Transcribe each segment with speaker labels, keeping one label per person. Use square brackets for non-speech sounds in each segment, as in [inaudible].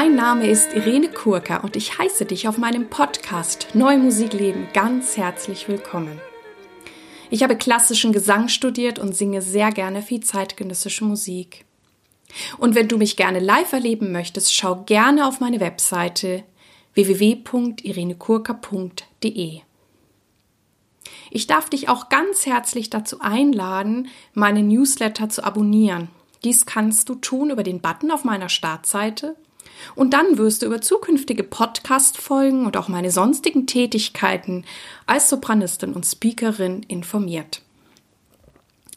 Speaker 1: Mein Name ist Irene Kurka und ich heiße dich auf meinem Podcast Neue Musikleben ganz herzlich willkommen. Ich habe klassischen Gesang studiert und singe sehr gerne viel zeitgenössische Musik. Und wenn du mich gerne live erleben möchtest, schau gerne auf meine Webseite www.irenekurka.de. Ich darf dich auch ganz herzlich dazu einladen, meine Newsletter zu abonnieren. Dies kannst du tun über den Button auf meiner Startseite und dann wirst du über zukünftige Podcast-Folgen und auch meine sonstigen Tätigkeiten als Sopranistin und Speakerin informiert.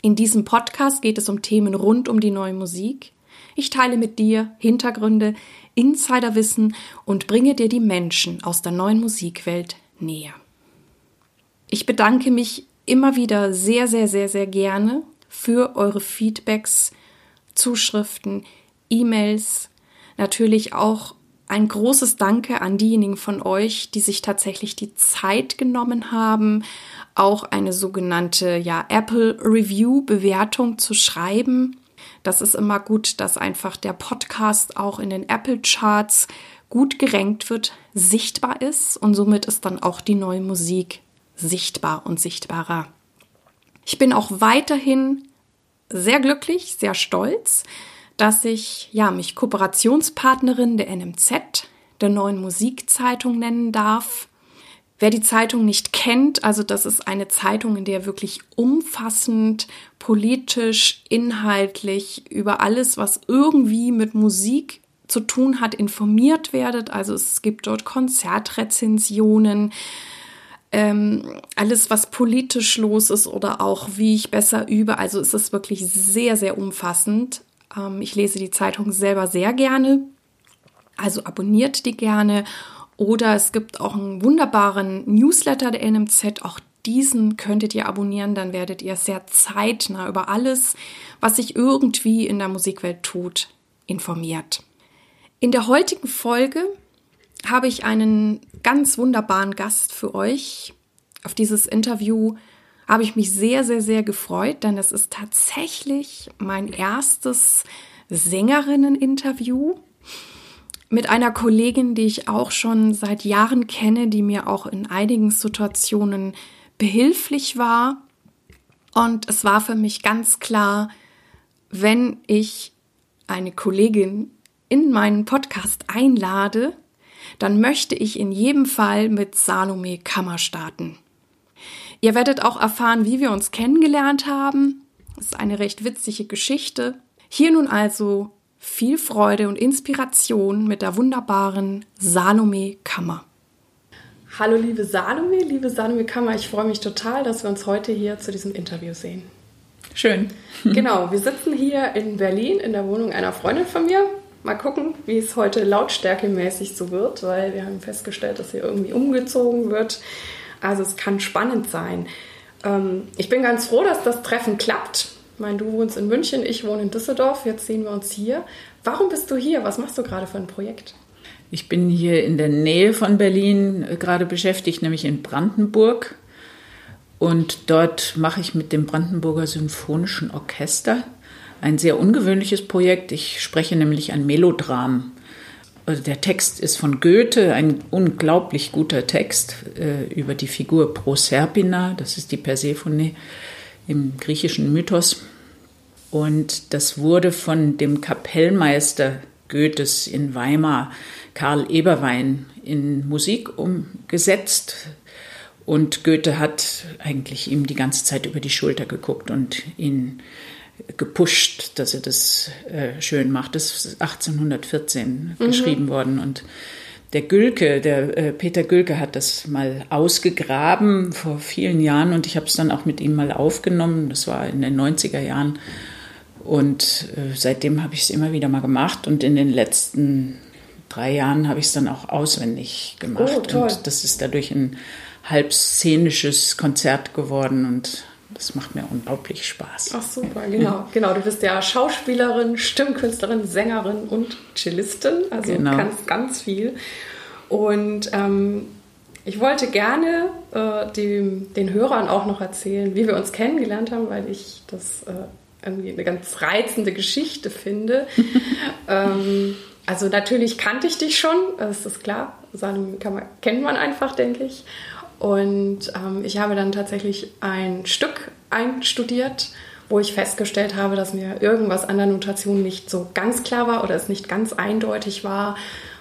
Speaker 1: In diesem Podcast geht es um Themen rund um die neue Musik. Ich teile mit dir Hintergründe, Insiderwissen und bringe dir die Menschen aus der neuen Musikwelt näher. Ich bedanke mich immer wieder sehr, sehr, sehr, sehr gerne für eure Feedbacks, Zuschriften, E-Mails, natürlich auch ein großes Danke an diejenigen von euch, die sich tatsächlich die Zeit genommen haben, auch eine sogenannte ja, Apple Review Bewertung zu schreiben. Das ist immer gut, dass einfach der Podcast auch in den Apple Charts gut gerankt wird, sichtbar ist und somit ist dann auch die neue Musik sichtbar und sichtbarer. Ich bin auch weiterhin sehr glücklich, sehr stolz, dass ich ja mich Kooperationspartnerin der NMZ, der neuen Musikzeitung nennen darf. Wer die Zeitung nicht kennt, also das ist eine Zeitung, in der wirklich umfassend, politisch, inhaltlich über alles, was irgendwie mit Musik zu tun hat, informiert werdet. Also es gibt dort Konzertrezensionen, ähm, alles, was politisch los ist oder auch wie ich besser übe. Also es ist wirklich sehr, sehr umfassend. Ähm, ich lese die Zeitung selber sehr gerne, also abonniert die gerne. Oder es gibt auch einen wunderbaren Newsletter der NMZ. Auch diesen könntet ihr abonnieren, dann werdet ihr sehr zeitnah über alles, was sich irgendwie in der Musikwelt tut, informiert. In der heutigen Folge habe ich einen ganz wunderbaren Gast für euch. Auf dieses Interview habe ich mich sehr, sehr, sehr gefreut, denn es ist tatsächlich mein erstes Sängerinnen-Interview mit einer Kollegin, die ich auch schon seit Jahren kenne, die mir auch in einigen Situationen behilflich war. Und es war für mich ganz klar, wenn ich eine Kollegin in meinen Podcast einlade, dann möchte ich in jedem Fall mit Salome Kammer starten. Ihr werdet auch erfahren, wie wir uns kennengelernt haben. Das ist eine recht witzige Geschichte. Hier nun also viel Freude und Inspiration mit der wunderbaren Salome Kammer. Hallo liebe Salome, liebe Salome Kammer, ich freue mich total, dass wir uns heute hier zu diesem Interview sehen.
Speaker 2: Schön. [laughs]
Speaker 1: Genau, wir sitzen hier in Berlin in der Wohnung einer Freundin von mir. Mal gucken, wie es heute lautstärkemäßig so wird, weil wir haben festgestellt, dass hier irgendwie umgezogen wird. Also es kann spannend sein. Ähm, ich bin ganz froh, dass das Treffen klappt. Ich meine, du wohnst in München, ich wohne in Düsseldorf. Jetzt sehen wir uns hier. Warum bist du hier? Was machst du gerade für ein Projekt?
Speaker 2: Ich bin hier in der Nähe von Berlin äh, gerade beschäftigt, nämlich in Brandenburg. Und dort mache ich mit dem Brandenburger Symphonischen Orchester ein sehr ungewöhnliches Projekt. Ich spreche nämlich ein Melodram. Also der Text ist von Goethe, ein unglaublich guter Text äh, über die Figur Proserpina, das ist die Persephone im griechischen Mythos. Und das wurde von dem Kapellmeister Goethes in Weimar, Karl Eberwein, in Musik umgesetzt. Und Goethe hat eigentlich ihm die ganze Zeit über die Schulter geguckt und ihn gepusht, dass er das äh, schön macht. Das ist 1814 mhm. geschrieben worden und der Gülke, der äh, Peter Gülke hat das mal ausgegraben vor vielen Jahren und ich habe es dann auch mit ihm mal aufgenommen. Das war in den 90er Jahren und äh, seitdem habe ich es immer wieder mal gemacht und in den letzten drei Jahren habe ich es dann auch auswendig gemacht oh, und das ist dadurch ein halb szenisches Konzert geworden und das macht mir unglaublich Spaß.
Speaker 1: Ach super, genau. Genau, du bist ja Schauspielerin, Stimmkünstlerin, Sängerin und Cellistin, also genau. kannst ganz viel. Und ähm, ich wollte gerne äh, die, den Hörern auch noch erzählen, wie wir uns kennengelernt haben, weil ich das äh, irgendwie eine ganz reizende Geschichte finde. [laughs] ähm, also natürlich kannte ich dich schon, das ist klar. Salome man, kennt man einfach, denke ich. Und ähm, ich habe dann tatsächlich ein Stück einstudiert, wo ich festgestellt habe, dass mir irgendwas an der Notation nicht so ganz klar war oder es nicht ganz eindeutig war.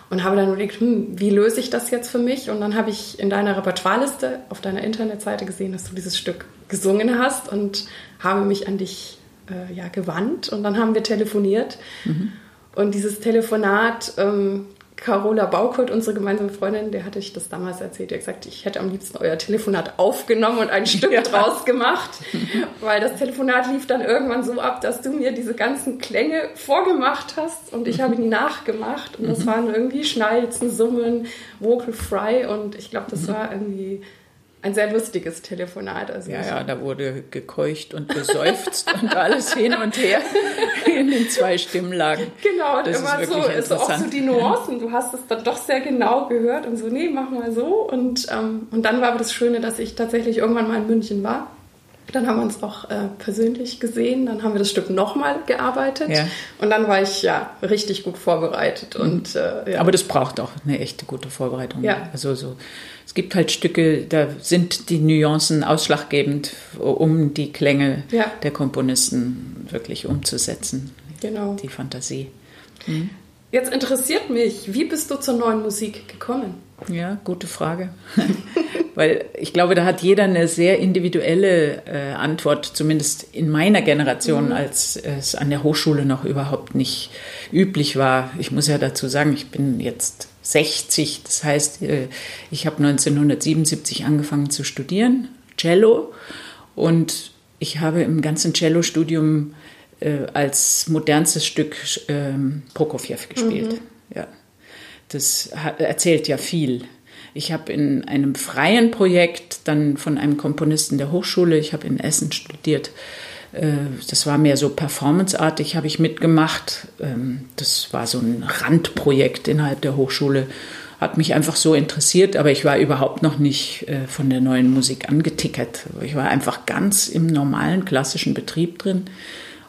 Speaker 1: Und habe dann überlegt, hm, wie löse ich das jetzt für mich? Und dann habe ich in deiner Repertoireliste auf deiner Internetseite gesehen, dass du dieses Stück gesungen hast und habe mich an dich äh, ja, gewandt. Und dann haben wir telefoniert. Mhm. Und dieses Telefonat ähm, Carola Baukurt, unsere gemeinsame Freundin, der hatte ich das damals erzählt. Die hat gesagt, ich hätte am liebsten euer Telefonat aufgenommen und ein Stück [laughs] ja. draus gemacht, weil das Telefonat lief dann irgendwann so ab, dass du mir diese ganzen Klänge vorgemacht hast und ich habe [laughs] die nachgemacht und das mhm. waren irgendwie Schnalzen, Summen, Vocal Fry und ich glaube, das mhm. war irgendwie ein sehr lustiges Telefonat.
Speaker 2: Also ja, ja, da wurde gekeucht und geseufzt [laughs] und alles hin und her [laughs] in den zwei Stimmlagen.
Speaker 1: Genau, und das immer ist so, ist auch so die Nuancen. Du hast es dann doch sehr genau gehört und so, nee, mach mal so. Und, ähm, und dann war aber das Schöne, dass ich tatsächlich irgendwann mal in München war. Dann haben wir uns auch äh, persönlich gesehen, dann haben wir das Stück nochmal gearbeitet ja. und dann war ich ja richtig gut vorbereitet. Mhm. Und, äh, ja.
Speaker 2: Aber das braucht auch eine echte gute Vorbereitung. Ja. Also so es gibt halt Stücke, da sind die Nuancen ausschlaggebend, um die Klänge ja. der Komponisten wirklich umzusetzen. Genau. Die Fantasie.
Speaker 1: Mhm. Jetzt interessiert mich, wie bist du zur neuen Musik gekommen?
Speaker 2: Ja, gute Frage. [laughs] Weil ich glaube, da hat jeder eine sehr individuelle äh, Antwort, zumindest in meiner Generation, mhm. als es an der Hochschule noch überhaupt nicht üblich war. Ich muss ja dazu sagen, ich bin jetzt 60. Das heißt, äh, ich habe 1977 angefangen zu studieren, Cello. Und ich habe im ganzen Cello-Studium äh, als modernstes Stück ähm, Prokofjew gespielt. Mhm. Ja. Das erzählt ja viel. Ich habe in einem freien Projekt dann von einem Komponisten der Hochschule, ich habe in Essen studiert, äh, das war mehr so performanceartig, habe ich mitgemacht. Ähm, das war so ein Randprojekt innerhalb der Hochschule. Hat mich einfach so interessiert, aber ich war überhaupt noch nicht äh, von der neuen Musik angetickert. Ich war einfach ganz im normalen klassischen Betrieb drin.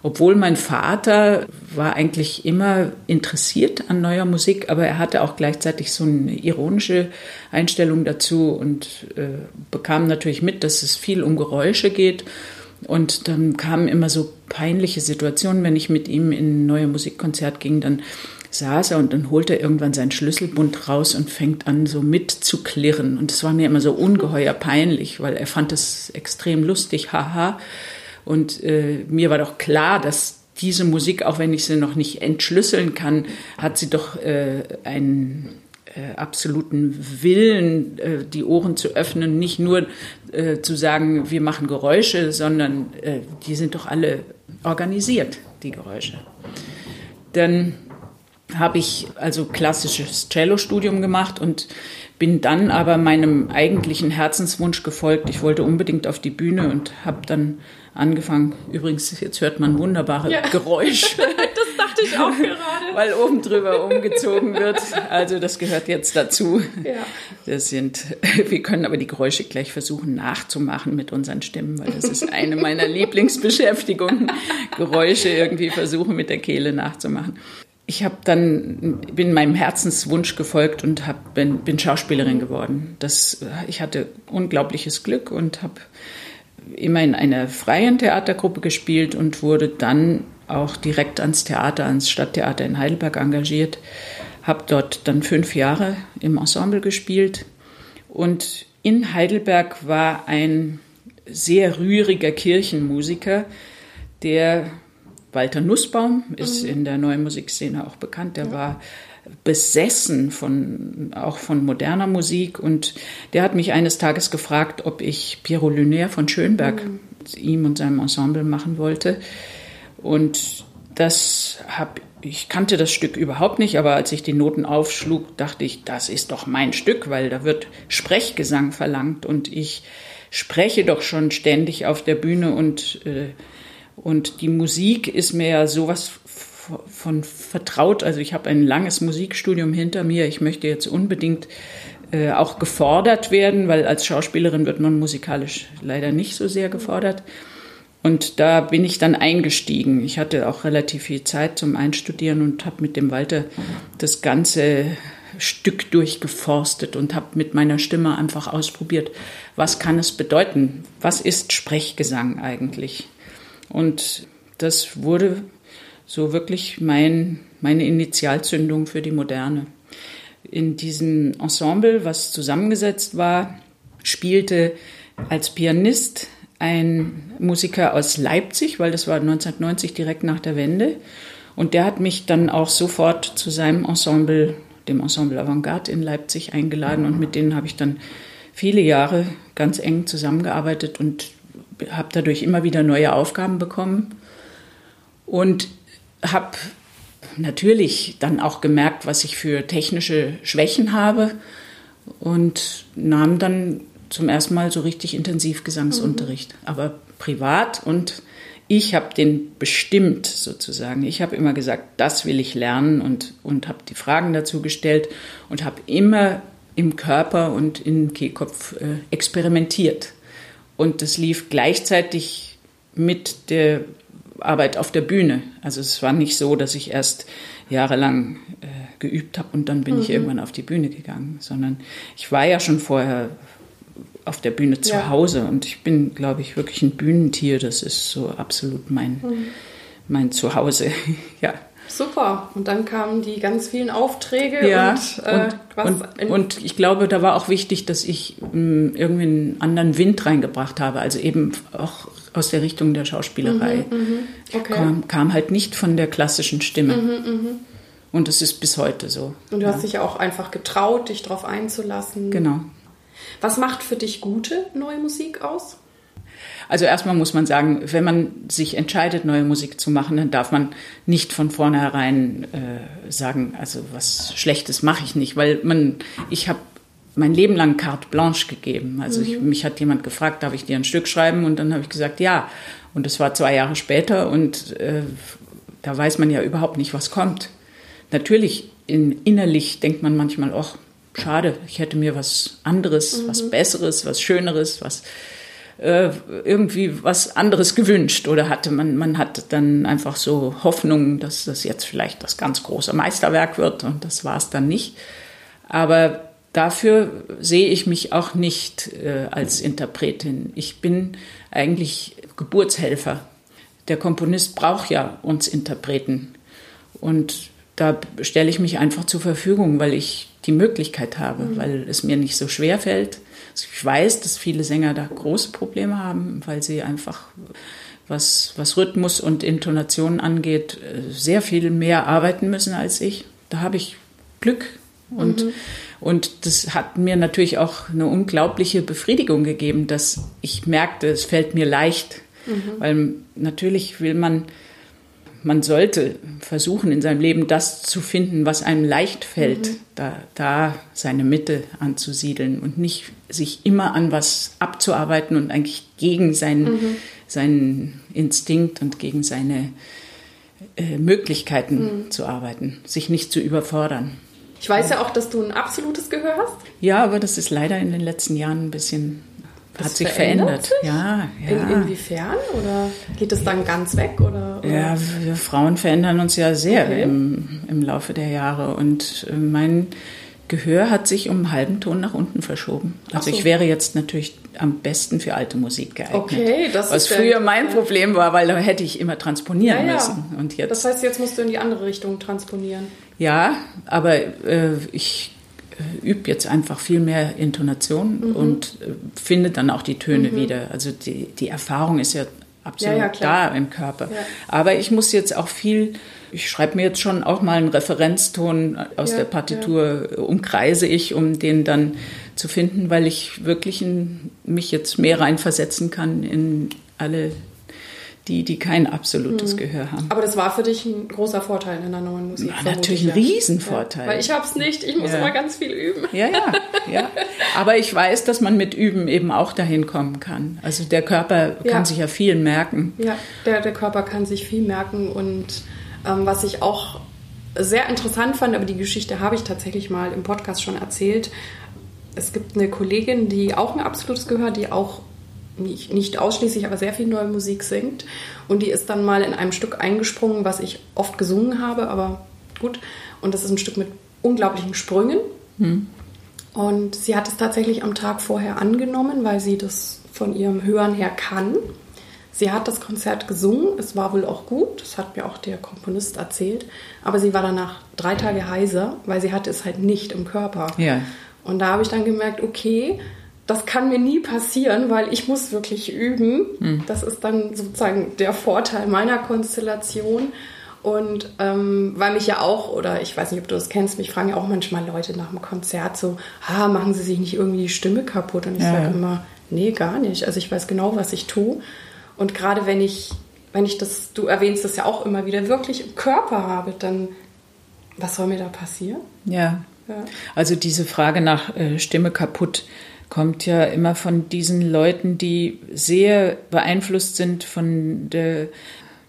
Speaker 2: Obwohl mein Vater war eigentlich immer interessiert an neuer Musik, aber er hatte auch gleichzeitig so eine ironische Einstellung dazu und äh, bekam natürlich mit, dass es viel um Geräusche geht und dann kamen immer so peinliche Situationen, wenn ich mit ihm in ein neues Musikkonzert ging, dann saß er und dann holt er irgendwann seinen Schlüsselbund raus und fängt an so mitzuklirren. Und das war mir immer so ungeheuer peinlich, weil er fand es extrem lustig, haha. Und äh, mir war doch klar, dass diese Musik, auch wenn ich sie noch nicht entschlüsseln kann, hat sie doch äh, einen äh, absoluten Willen, äh, die Ohren zu öffnen, nicht nur äh, zu sagen, wir machen Geräusche, sondern äh, die sind doch alle organisiert, die Geräusche. Dann habe ich also klassisches Cello-Studium gemacht und bin dann aber meinem eigentlichen Herzenswunsch gefolgt. Ich wollte unbedingt auf die Bühne und habe dann angefangen. Übrigens, jetzt hört man wunderbare ja. Geräusche. [laughs]
Speaker 1: das dachte ich auch gerade. [laughs]
Speaker 2: Weil oben drüber umgezogen wird. Also das gehört jetzt dazu. Ja. Das sind, [laughs] wir können aber die Geräusche gleich versuchen nachzumachen mit unseren Stimmen, weil das ist eine meiner Lieblingsbeschäftigungen. Geräusche irgendwie versuchen mit der Kehle nachzumachen. Ich habe dann bin meinem Herzenswunsch gefolgt und hab, bin, bin Schauspielerin geworden. Das, ich hatte unglaubliches Glück und habe immer in einer freien Theatergruppe gespielt und wurde dann auch direkt ans Theater, ans Stadttheater in Heidelberg engagiert. Habe dort dann fünf Jahre im Ensemble gespielt. Und in Heidelberg war ein sehr rühriger Kirchenmusiker, der Walter Nussbaum ist mhm. in der neuen Musikszene auch bekannt. Der war besessen von, auch von moderner Musik. Und der hat mich eines Tages gefragt, ob ich Piero Lunaire von Schönberg mhm. ihm und seinem Ensemble machen wollte. Und das habe ich kannte das Stück überhaupt nicht, aber als ich die Noten aufschlug, dachte ich, das ist doch mein Stück, weil da wird Sprechgesang verlangt und ich spreche doch schon ständig auf der Bühne und, äh, und die Musik ist mir ja sowas von vertraut. Also ich habe ein langes Musikstudium hinter mir. Ich möchte jetzt unbedingt äh, auch gefordert werden, weil als Schauspielerin wird man musikalisch leider nicht so sehr gefordert. Und da bin ich dann eingestiegen. Ich hatte auch relativ viel Zeit zum Einstudieren und habe mit dem Walter das ganze Stück durchgeforstet und habe mit meiner Stimme einfach ausprobiert, was kann es bedeuten? Was ist Sprechgesang eigentlich? Und das wurde so wirklich mein, meine Initialzündung für die Moderne. In diesem Ensemble, was zusammengesetzt war, spielte als Pianist ein Musiker aus Leipzig, weil das war 1990 direkt nach der Wende. Und der hat mich dann auch sofort zu seinem Ensemble, dem Ensemble Avantgarde in Leipzig, eingeladen. Und mit denen habe ich dann viele Jahre ganz eng zusammengearbeitet und habe dadurch immer wieder neue Aufgaben bekommen. Und habe natürlich dann auch gemerkt, was ich für technische Schwächen habe und nahm dann zum ersten Mal so richtig intensiv Gesangsunterricht, mhm. aber privat und ich habe den bestimmt sozusagen. Ich habe immer gesagt, das will ich lernen und, und habe die Fragen dazu gestellt und habe immer im Körper und im Kehlkopf äh, experimentiert. Und das lief gleichzeitig mit der Arbeit auf der Bühne. Also es war nicht so, dass ich erst jahrelang äh, geübt habe und dann bin mhm. ich irgendwann auf die Bühne gegangen, sondern ich war ja schon vorher auf der Bühne zu ja. Hause. Und ich bin, glaube ich, wirklich ein Bühnentier. Das ist so absolut mein, mhm. mein Zuhause. [laughs] ja.
Speaker 1: Super. Und dann kamen die ganz vielen Aufträge
Speaker 2: ja, und, äh, und, und, und, ich glaube, da war auch wichtig, dass ich mh, hm, irgendwie einen anderen Wind reingebracht habe. Also eben auch aus der Richtung der Schauspielerei. Mhm, mhm. okay. kam, kam, halt nicht von der klassischen Stimme. Mhm, mhm. Und das ist bis heute so.
Speaker 1: Und du ja. hast dich ja auch einfach getraut, dich darauf einzulassen.
Speaker 2: Genau.
Speaker 1: Was macht für dich gute neue Musik aus?
Speaker 2: Also erstmal muss man sagen, wenn man sich entscheidet, neue Musik zu machen, dann darf man nicht von vornherein äh, sagen, also was Schlechtes mache ich nicht, weil man, ich habe mein Leben lang carte blanche gegeben. Also mhm. ich, mich hat jemand gefragt, darf ich dir ein Stück schreiben? Und dann habe ich gesagt, ja. Und es war zwei Jahre später und äh, da weiß man ja überhaupt nicht, was kommt. Natürlich in, innerlich denkt man manchmal, ach, schade, ich hätte mir was anderes, mhm. was Besseres, was Schöneres, was äh, irgendwie was anderes gewünscht oder hatte man, man hat dann einfach so Hoffnungen, dass das jetzt vielleicht das ganz große Meisterwerk wird und das war es dann nicht. Aber dafür sehe ich mich auch nicht äh, als Interpretin. Ich bin eigentlich Geburtshelfer. Der Komponist braucht ja uns Interpreten. Und da stelle ich mich einfach zur Verfügung, weil ich die Möglichkeit habe, mhm. weil es mir nicht so schwer fällt. Also ich weiß, dass viele Sänger da große Probleme haben, weil sie einfach, was, was Rhythmus und Intonation angeht, äh, sehr viel mehr arbeiten müssen als ich. Da habe ich Glück und, mhm. Und das hat mir natürlich auch eine unglaubliche Befriedigung gegeben, dass ich merkte, es fällt mir leicht. Mhm. Weil natürlich will man man sollte versuchen, in seinem Leben das zu finden, was einem leicht fällt, mhm. da, da seine Mitte anzusiedeln und nicht sich immer an was abzuarbeiten und eigentlich gegen seinen, mhm. seinen Instinkt und gegen seine äh, Möglichkeiten mhm. zu arbeiten, sich nicht zu überfordern.
Speaker 1: Ich weiß ja auch, dass du ein absolutes Gehör hast.
Speaker 2: Ja, aber das ist leider in den letzten Jahren ein bisschen das hat sich verändert. Sich?
Speaker 1: Ja, ja. In, inwiefern? Oder geht es dann ganz weg? Oder, oder?
Speaker 2: Ja, wir Frauen verändern uns ja sehr okay. im, im Laufe der Jahre. Und äh, mein Gehör hat sich um einen halben Ton nach unten verschoben. Also so. ich wäre jetzt natürlich am besten für alte Musik geeignet.
Speaker 1: Okay, das
Speaker 2: Was
Speaker 1: ist
Speaker 2: früher mein Problem war, weil da hätte ich immer transponieren ja, ja. müssen. Und jetzt,
Speaker 1: das heißt, jetzt musst du in die andere Richtung transponieren.
Speaker 2: Ja, aber äh, ich äh, übe jetzt einfach viel mehr Intonation mhm. und äh, finde dann auch die Töne mhm. wieder. Also die, die Erfahrung ist ja absolut ja, ja, da im Körper. Ja. Aber ich muss jetzt auch viel, ich schreibe mir jetzt schon auch mal einen Referenzton aus der Partitur, umkreise ich, um den dann zu finden, weil ich wirklich in, mich jetzt mehr reinversetzen kann in alle die, die kein absolutes mhm. Gehör haben.
Speaker 1: Aber das war für dich ein großer Vorteil in der neuen Musik.
Speaker 2: Ja, natürlich ein Riesenvorteil.
Speaker 1: Ja, weil ich habe es nicht, ich muss ja. immer ganz viel üben.
Speaker 2: Ja, ja, ja. Aber ich weiß, dass man mit Üben eben auch dahin kommen kann. Also der Körper ja. kann sich ja viel merken.
Speaker 1: Ja, der, der Körper kann sich viel merken. Und ähm, was ich auch sehr interessant fand, aber die Geschichte habe ich tatsächlich mal im Podcast schon erzählt. Es gibt eine Kollegin, die auch ein absolutes Gehör, die auch nicht, nicht ausschließlich, aber sehr viel neue Musik singt. Und die ist dann mal in einem Stück eingesprungen, was ich oft gesungen habe, aber gut. Und das ist ein Stück mit unglaublichen Sprüngen. Hm. Und sie hat es tatsächlich am Tag vorher angenommen, weil sie das von ihrem Hören her kann. Sie hat das Konzert gesungen, es war wohl auch gut, das hat mir auch der Komponist erzählt, aber sie war danach drei Tage heiser, weil sie hatte es halt nicht im Körper.
Speaker 2: Ja.
Speaker 1: Und da habe ich dann gemerkt, okay, das kann mir nie passieren, weil ich muss wirklich üben. Hm. Das ist dann sozusagen der Vorteil meiner Konstellation. Und ähm, weil mich ja auch, oder ich weiß nicht, ob du das kennst, mich fragen ja auch manchmal Leute nach dem Konzert so, ah, machen sie sich nicht irgendwie die Stimme kaputt? Und ich ja. sage immer, nee, gar nicht. Also ich weiß genau, was ich tue. Und gerade wenn ich, wenn ich das, du erwähnst das ja auch immer wieder, wirklich im Körper habe, dann was soll mir da passieren?
Speaker 2: Ja. ja. Also diese Frage nach äh, Stimme kaputt kommt ja immer von diesen Leuten, die sehr beeinflusst sind von der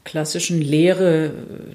Speaker 2: klassischen Lehre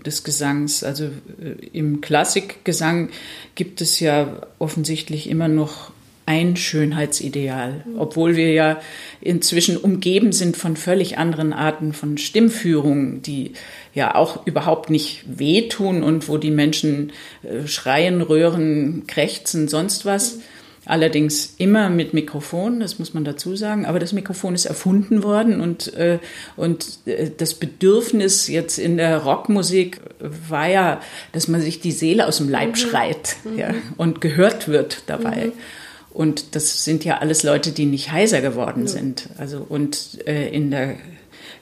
Speaker 2: des Gesangs. Also äh, im Klassikgesang gibt es ja offensichtlich immer noch ein Schönheitsideal, obwohl wir ja inzwischen umgeben sind von völlig anderen Arten von Stimmführung, die ja auch überhaupt nicht wehtun und wo die Menschen äh, schreien, röhren, krächzen, sonst was. Allerdings immer mit Mikrofon, das muss man dazu sagen. Aber das Mikrofon ist erfunden worden und, äh, und äh, das Bedürfnis jetzt in der Rockmusik war ja, dass man sich die Seele aus dem Leib mhm. schreit mhm. Ja, und gehört wird dabei. Mhm. Und das sind ja alles Leute, die nicht heiser geworden ja. sind. Also und äh, in der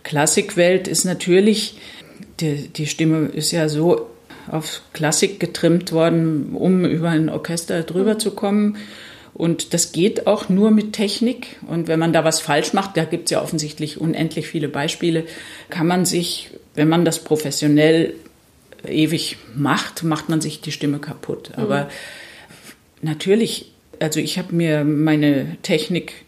Speaker 2: Klassikwelt ist natürlich die, die Stimme ist ja so auf Klassik getrimmt worden, um über ein Orchester drüber mhm. zu kommen. Und das geht auch nur mit Technik. Und wenn man da was falsch macht, da gibt es ja offensichtlich unendlich viele Beispiele, kann man sich, wenn man das professionell ewig macht, macht man sich die Stimme kaputt. Aber mhm. natürlich also ich habe mir meine Technik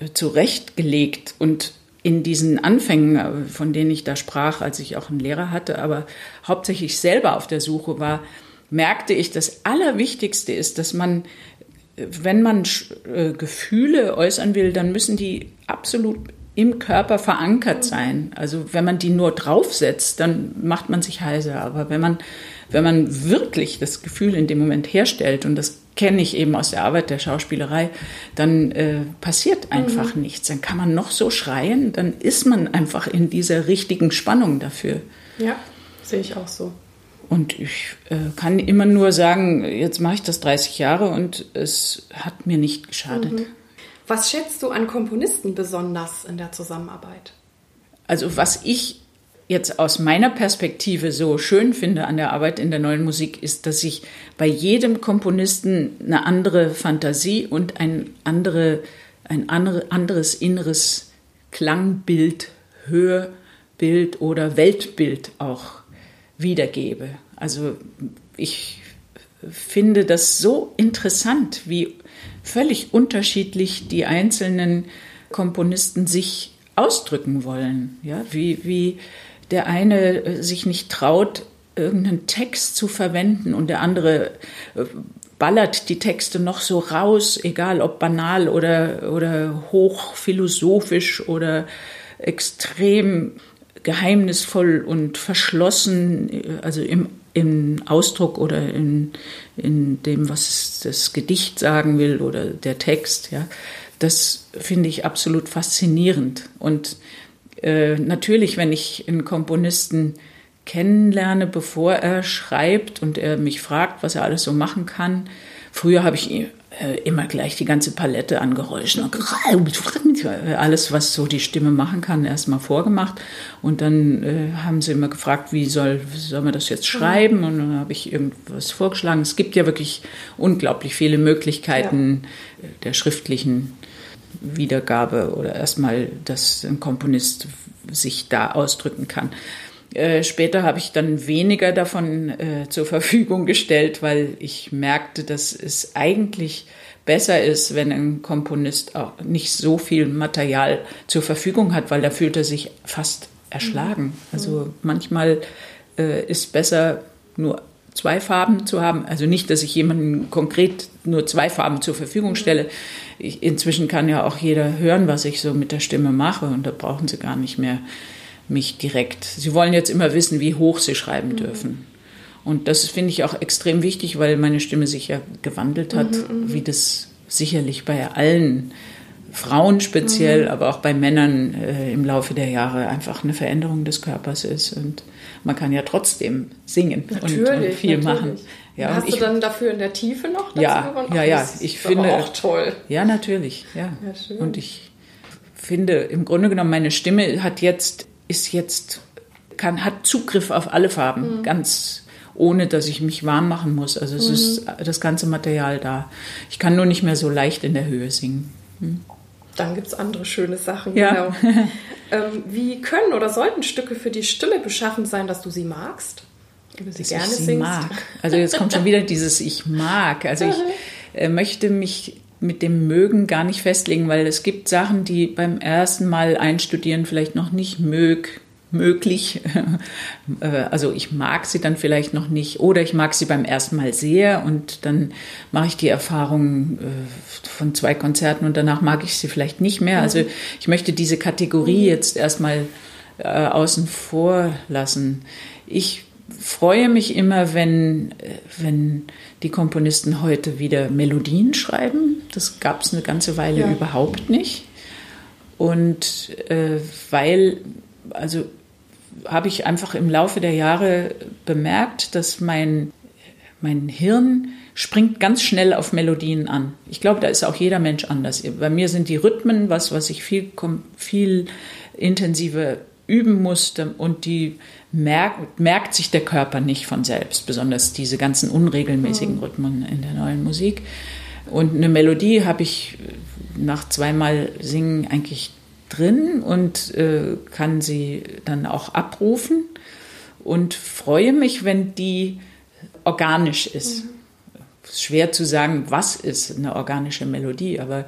Speaker 2: äh, zurechtgelegt und in diesen Anfängen, äh, von denen ich da sprach, als ich auch einen Lehrer hatte, aber hauptsächlich selber auf der Suche war, merkte ich, das Allerwichtigste ist, dass man, wenn man Gefühle äußern will, dann müssen die absolut im Körper verankert sein. Also wenn man die nur draufsetzt, dann macht man sich heiser. Aber wenn man, wenn man wirklich das Gefühl in dem Moment herstellt, und das kenne ich eben aus der Arbeit der Schauspielerei, dann äh, passiert einfach mhm. nichts. Dann kann man noch so schreien, dann ist man einfach in dieser richtigen Spannung dafür.
Speaker 1: Ja, sehe ich auch so.
Speaker 2: Und ich äh, kann immer nur sagen, jetzt mache ich das 30 Jahre und es hat mir nicht geschadet. Mhm.
Speaker 1: Was schätzt du an Komponisten besonders in der Zusammenarbeit?
Speaker 2: Also was ich jetzt aus meiner Perspektive so schön finde an der Arbeit in der neuen Musik, ist, dass ich bei jedem Komponisten eine andere Fantasie und ein, andere, ein andere, anderes inneres Klangbild, Hörbild oder Weltbild auch wiedergebe. Also ich finde das so interessant, wie völlig unterschiedlich die einzelnen Komponisten sich ausdrücken wollen. Ja, wie, wie der eine äh, sich nicht traut, irgendeinen Text zu verwenden und der andere äh, ballert die Texte noch so raus, egal ob banal oder, oder hochphilosophisch oder extrem geheimnisvoll und verschlossen, also im, im Ausdruck oder in, in dem, was das Gedicht sagen will oder der Text, ja. Das finde ich absolut faszinierend. Und äh, natürlich, wenn ich einen Komponisten kennenlerne, bevor er schreibt und er mich fragt, was er alles so machen kann. Früher habe ich immer gleich die ganze Palette an Geräuschen, [laughs] alles, was so die Stimme machen kann, erstmal vorgemacht. Und dann äh, haben sie immer gefragt, wie soll, soll man das jetzt schreiben? Und dann habe ich irgendwas vorgeschlagen. Es gibt ja wirklich unglaublich viele Möglichkeiten ja. der schriftlichen Wiedergabe oder erstmal, dass ein Komponist sich da ausdrücken kann. Äh, später habe ich dann weniger davon äh, zur Verfügung gestellt, weil ich merkte, dass es eigentlich besser ist, wenn ein Komponist auch nicht so viel Material zur Verfügung hat, weil da fühlt er sich fast erschlagen. Mhm. Also manchmal äh, ist besser nur zwei Farben zu haben. Also nicht, dass ich jemandem konkret nur zwei Farben zur Verfügung stelle. Ich, inzwischen kann ja auch jeder hören, was ich so mit der Stimme mache und da brauchen sie gar nicht mehr mich direkt. Sie wollen jetzt immer wissen, wie hoch sie schreiben dürfen. Und das finde ich auch extrem wichtig, weil meine Stimme sich ja gewandelt hat, mhm, wie das sicherlich bei allen Frauen speziell, mhm. aber auch bei Männern äh, im Laufe der Jahre einfach eine Veränderung des Körpers ist. Und man kann ja trotzdem singen
Speaker 1: natürlich,
Speaker 2: und, und, viel
Speaker 1: natürlich.
Speaker 2: machen.
Speaker 1: Ja, Hast ich, du dann dafür in der Tiefe noch
Speaker 2: dazu ja, gewonnen? Ja, ja, ich finde
Speaker 1: auch toll.
Speaker 2: Ja, natürlich, ja. ja und ich finde im Grunde genommen meine Stimme hat jetzt ist jetzt kann hat Zugriff auf alle Farben, mhm. ganz ohne dass ich mich warm machen muss. Also es mhm. ist das ganze Material da. Ich kann nur nicht mehr so leicht in der Höhe singen. Hm.
Speaker 1: Dann gibt es andere schöne Sachen. Ja. Genau. [laughs] ähm, wie können oder sollten Stücke für die Stimme beschaffen sein, dass du sie magst?
Speaker 2: Du sie dass gerne ich sie singst? mag. Also jetzt kommt schon wieder dieses Ich mag. Also ich [laughs] äh, möchte mich mit dem Mögen gar nicht festlegen, weil es gibt Sachen, die beim ersten Mal einstudieren vielleicht noch nicht mög, möglich. [laughs] Äh, also ich mag sie dann vielleicht noch nicht oder ich mag sie beim ersten Mal sehr und dann mache ich die Erfahrung äh, von zwei Konzerten und danach mag ich sie vielleicht nicht mehr. Also ich möchte diese Kategorie mhm. jetzt erstmal äh, außen vor lassen. Ich freue mich immer, wenn, wenn die Komponisten heute wieder Melodien schreiben. Das gab es eine ganze Weile ja. überhaupt nicht. Und äh, weil, also habe ich einfach im Laufe der Jahre bemerkt, dass mein, mein Hirn springt ganz schnell auf Melodien an. Ich glaube, da ist auch jeder Mensch anders. Bei mir sind die Rhythmen was, was ich viel, viel intensiver üben musste und die merkt, merkt sich der Körper nicht von selbst, besonders diese ganzen unregelmäßigen mhm. Rhythmen in der neuen Musik. Und eine Melodie habe ich nach zweimal Singen eigentlich drin und äh, kann sie dann auch abrufen und freue mich, wenn die organisch ist. Mhm. Schwer zu sagen, was ist eine organische Melodie, aber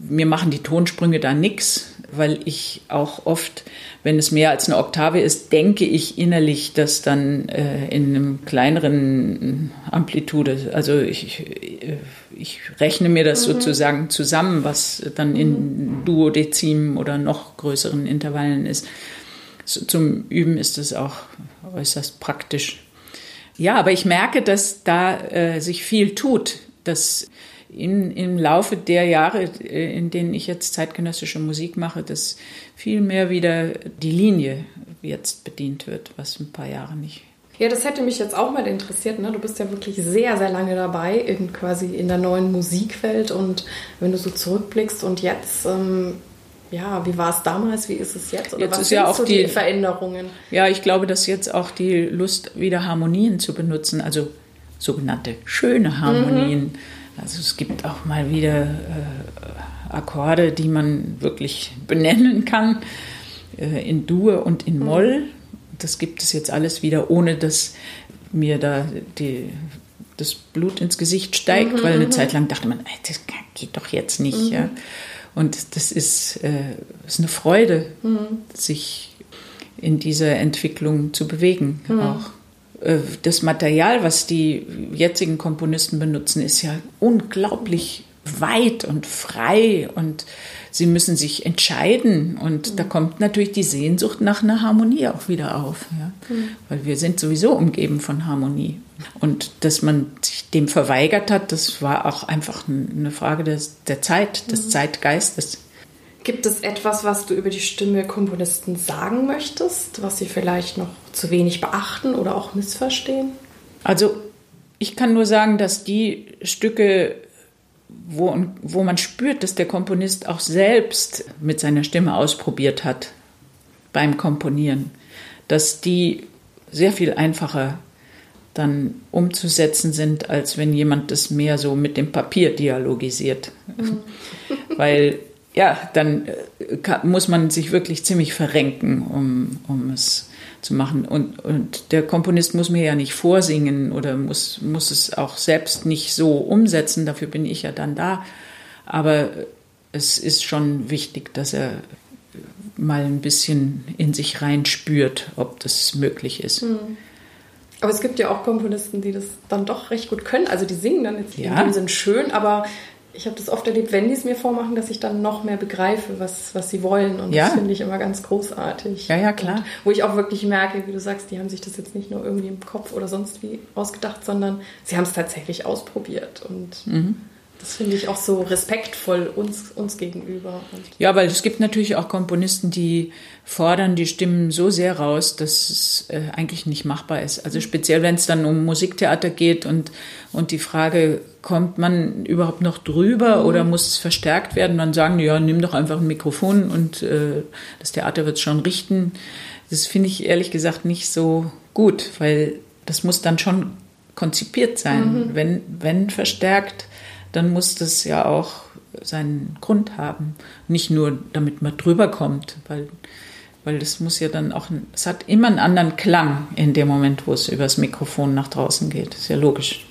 Speaker 2: mir machen die Tonsprünge da nichts, weil ich auch oft, wenn es mehr als eine Oktave ist, denke ich innerlich, dass dann äh, in einem kleineren Amplitude, also ich, äh, ich rechne mir das mhm. sozusagen zusammen, was dann in Duodezim oder noch größeren Intervallen ist. Zum Üben ist es auch äußerst praktisch. Ja, aber ich merke, dass da äh, sich viel tut, dass in, im Laufe der Jahre, äh, in denen ich jetzt zeitgenössische Musik mache, dass viel mehr wieder die Linie jetzt bedient wird, was ein paar Jahre nicht.
Speaker 1: Ja, das hätte mich jetzt auch mal interessiert. Ne? Du bist ja wirklich sehr, sehr lange dabei, in, quasi in der neuen Musikwelt. Und wenn du so zurückblickst und jetzt, ähm, ja, wie war es damals, wie ist es jetzt?
Speaker 2: Oder jetzt was ist ja auch
Speaker 1: so
Speaker 2: die,
Speaker 1: die Veränderungen?
Speaker 2: Ja, ich glaube, dass jetzt auch die Lust, wieder Harmonien zu benutzen, also sogenannte schöne Harmonien, mhm also es gibt auch mal wieder äh, Akkorde, die man wirklich benennen kann, äh, in Dur und in Moll. Das gibt es jetzt alles wieder, ohne dass mir da die, das Blut ins Gesicht steigt, mhm, weil eine mhm. Zeit lang dachte man, das geht doch jetzt nicht. Mhm. Ja. Und das ist, äh, ist eine Freude, mhm. sich in dieser Entwicklung zu bewegen mhm. auch. Äh, das Material, was die jetzigen Komponisten benutzen, ist ja unglaublich weit und frei und sie müssen sich entscheiden und mhm. da kommt natürlich die Sehnsucht nach einer Harmonie auch wieder auf, ja? Mhm. weil wir sind sowieso umgeben von Harmonie und dass man sich dem verweigert hat, das war auch einfach eine Frage des, der Zeit, des mhm. Zeitgeistes.
Speaker 1: Gibt es etwas, was du über die Stimme Komponisten sagen möchtest, was sie vielleicht noch zu wenig beachten oder auch missverstehen?
Speaker 2: Also ich kann nur sagen, dass die Stücke, wo, wo man spürt, dass der Komponist auch selbst mit seiner Stimme ausprobiert hat beim Komponieren, dass die sehr viel einfacher dann umzusetzen sind, als wenn jemand das mehr so mit dem Papier dialogisiert. Mhm. [laughs] Weil ja, dann äh, kann, muss man sich wirklich ziemlich verrenken, um, um es zu machen. Und, und der Komponist muss mir ja nicht vorsingen oder muss, muss es auch selbst nicht so umsetzen, dafür bin ich ja dann da. Aber es ist schon wichtig, dass er mal ein bisschen in sich rein spürt, ob das möglich ist.
Speaker 1: Hm. Aber es gibt ja auch Komponisten, die das dann doch recht gut können. Also die singen dann jetzt
Speaker 2: Ja.
Speaker 1: in dem Sinn schön, aber ich habe das oft erlebt, wenn die es mir vormachen, dass ich dann noch mehr begreife, was, was sie wollen. Und
Speaker 2: Ja.
Speaker 1: das finde ich immer ganz großartig.
Speaker 2: Ja, ja, klar.
Speaker 1: Und wo ich auch wirklich merke, wie du sagst, die haben sich das jetzt nicht nur irgendwie im Kopf oder sonst wie ausgedacht, sondern sie haben es tatsächlich ausprobiert. Und
Speaker 2: Mhm.
Speaker 1: das finde ich auch so respektvoll uns, uns gegenüber. Und
Speaker 2: Ja, weil es gibt natürlich auch Komponisten, die fordern die Stimmen so sehr raus, dass es äh, eigentlich nicht machbar ist. Also speziell, wenn es dann um Musiktheater geht und, und die Frage, kommt man überhaupt noch drüber oder muss es verstärkt werden? Dann sagen die, ja, nimm doch einfach ein Mikrofon und äh, das Theater wird es schon richten. Das finde ich ehrlich gesagt nicht so gut, weil das muss dann schon konzipiert sein. Wenn, wenn verstärkt, dann muss das ja auch seinen Grund haben. Nicht nur, damit man drüber kommt, weil, weil das muss ja dann auch, es hat immer einen anderen Klang in dem Moment, wo es übers Mikrofon nach draußen geht. ist ja logisch.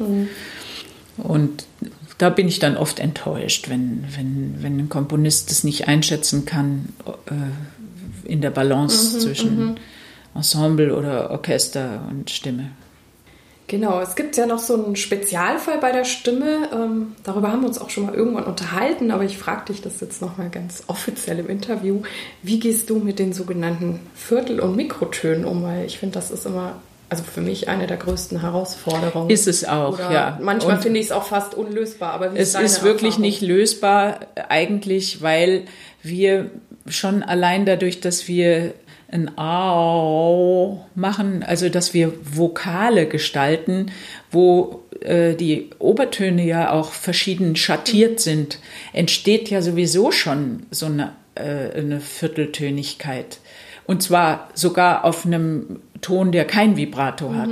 Speaker 2: Und da bin ich dann oft enttäuscht, wenn, wenn, wenn ein Komponist das nicht einschätzen kann äh, in der Balance zwischen Ensemble oder Orchester und Stimme.
Speaker 1: Genau, es gibt ja noch so einen Spezialfall bei der Stimme. Ähm, darüber haben wir uns auch schon mal irgendwann unterhalten, aber ich frage dich das jetzt nochmal ganz offiziell im Interview. Wie gehst du mit den sogenannten Viertel- und Mikrotönen um? Weil ich finde, das ist immer, also für mich eine der größten Herausforderungen.
Speaker 2: Ist es auch,
Speaker 1: Oder
Speaker 2: ja.
Speaker 1: Manchmal
Speaker 2: Und-
Speaker 1: finde ich es auch fast unlösbar. Aber wie
Speaker 2: Es
Speaker 1: deine
Speaker 2: ist wirklich
Speaker 1: Erfahrung?
Speaker 2: nicht lösbar eigentlich, weil wir schon allein dadurch, dass wir ein Au machen, also dass wir Vokale gestalten, wo äh, die Obertöne ja auch verschieden schattiert sind, entsteht ja sowieso schon so eine, äh, eine Vierteltönigkeit. Und zwar sogar auf einem Ton, der kein Vibrato hat.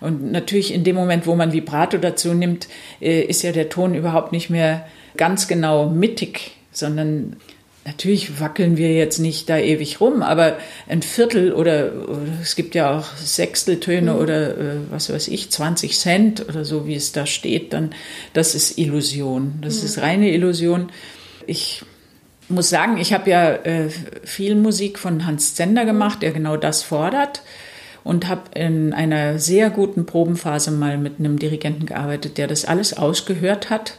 Speaker 2: Und natürlich in dem Moment, wo man Vibrato dazu nimmt, äh, ist ja der Ton überhaupt nicht mehr ganz genau mittig, sondern natürlich wackeln wir jetzt nicht da ewig rum, aber ein Viertel oder, oder es gibt ja auch Sechsteltöne oder äh, was weiß ich, 20 Cent oder so, wie es da steht, dann das ist Illusion. Das ist reine Illusion. Ich muss sagen, ich habe ja äh, viel Musik von Hans Zender gemacht, der genau das fordert. Und habe in einer sehr guten Probenphase mal mit einem Dirigenten gearbeitet, der das alles ausgehört hat.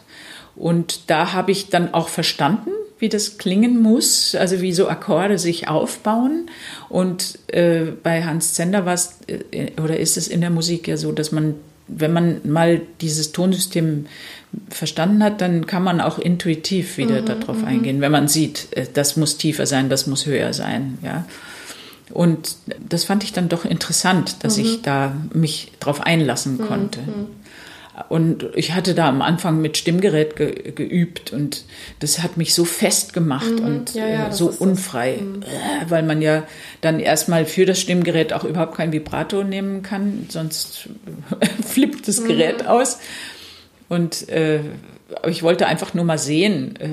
Speaker 2: Und da habe ich dann auch verstanden, wie das klingen muss, also wie so Akkorde sich aufbauen. Und äh, bei Hans Zender war es, äh, oder ist es in der Musik ja so, dass man, wenn man mal dieses Tonsystem verstanden hat, dann kann man auch intuitiv wieder darauf eingehen, wenn man sieht, äh, das muss tiefer sein, das muss höher sein, ja. Und das fand ich dann doch interessant, dass ich da mich drauf einlassen konnte. Und ich hatte da am Anfang mit Stimmgerät ge geübt und das hat mich so festgemacht und
Speaker 1: Ja, ja,
Speaker 2: äh, so unfrei, äh, weil man ja dann erstmal für das Stimmgerät auch überhaupt kein Vibrato nehmen kann, sonst [laughs] flippt das Gerät aus. Und äh, ich wollte einfach nur mal sehen, äh,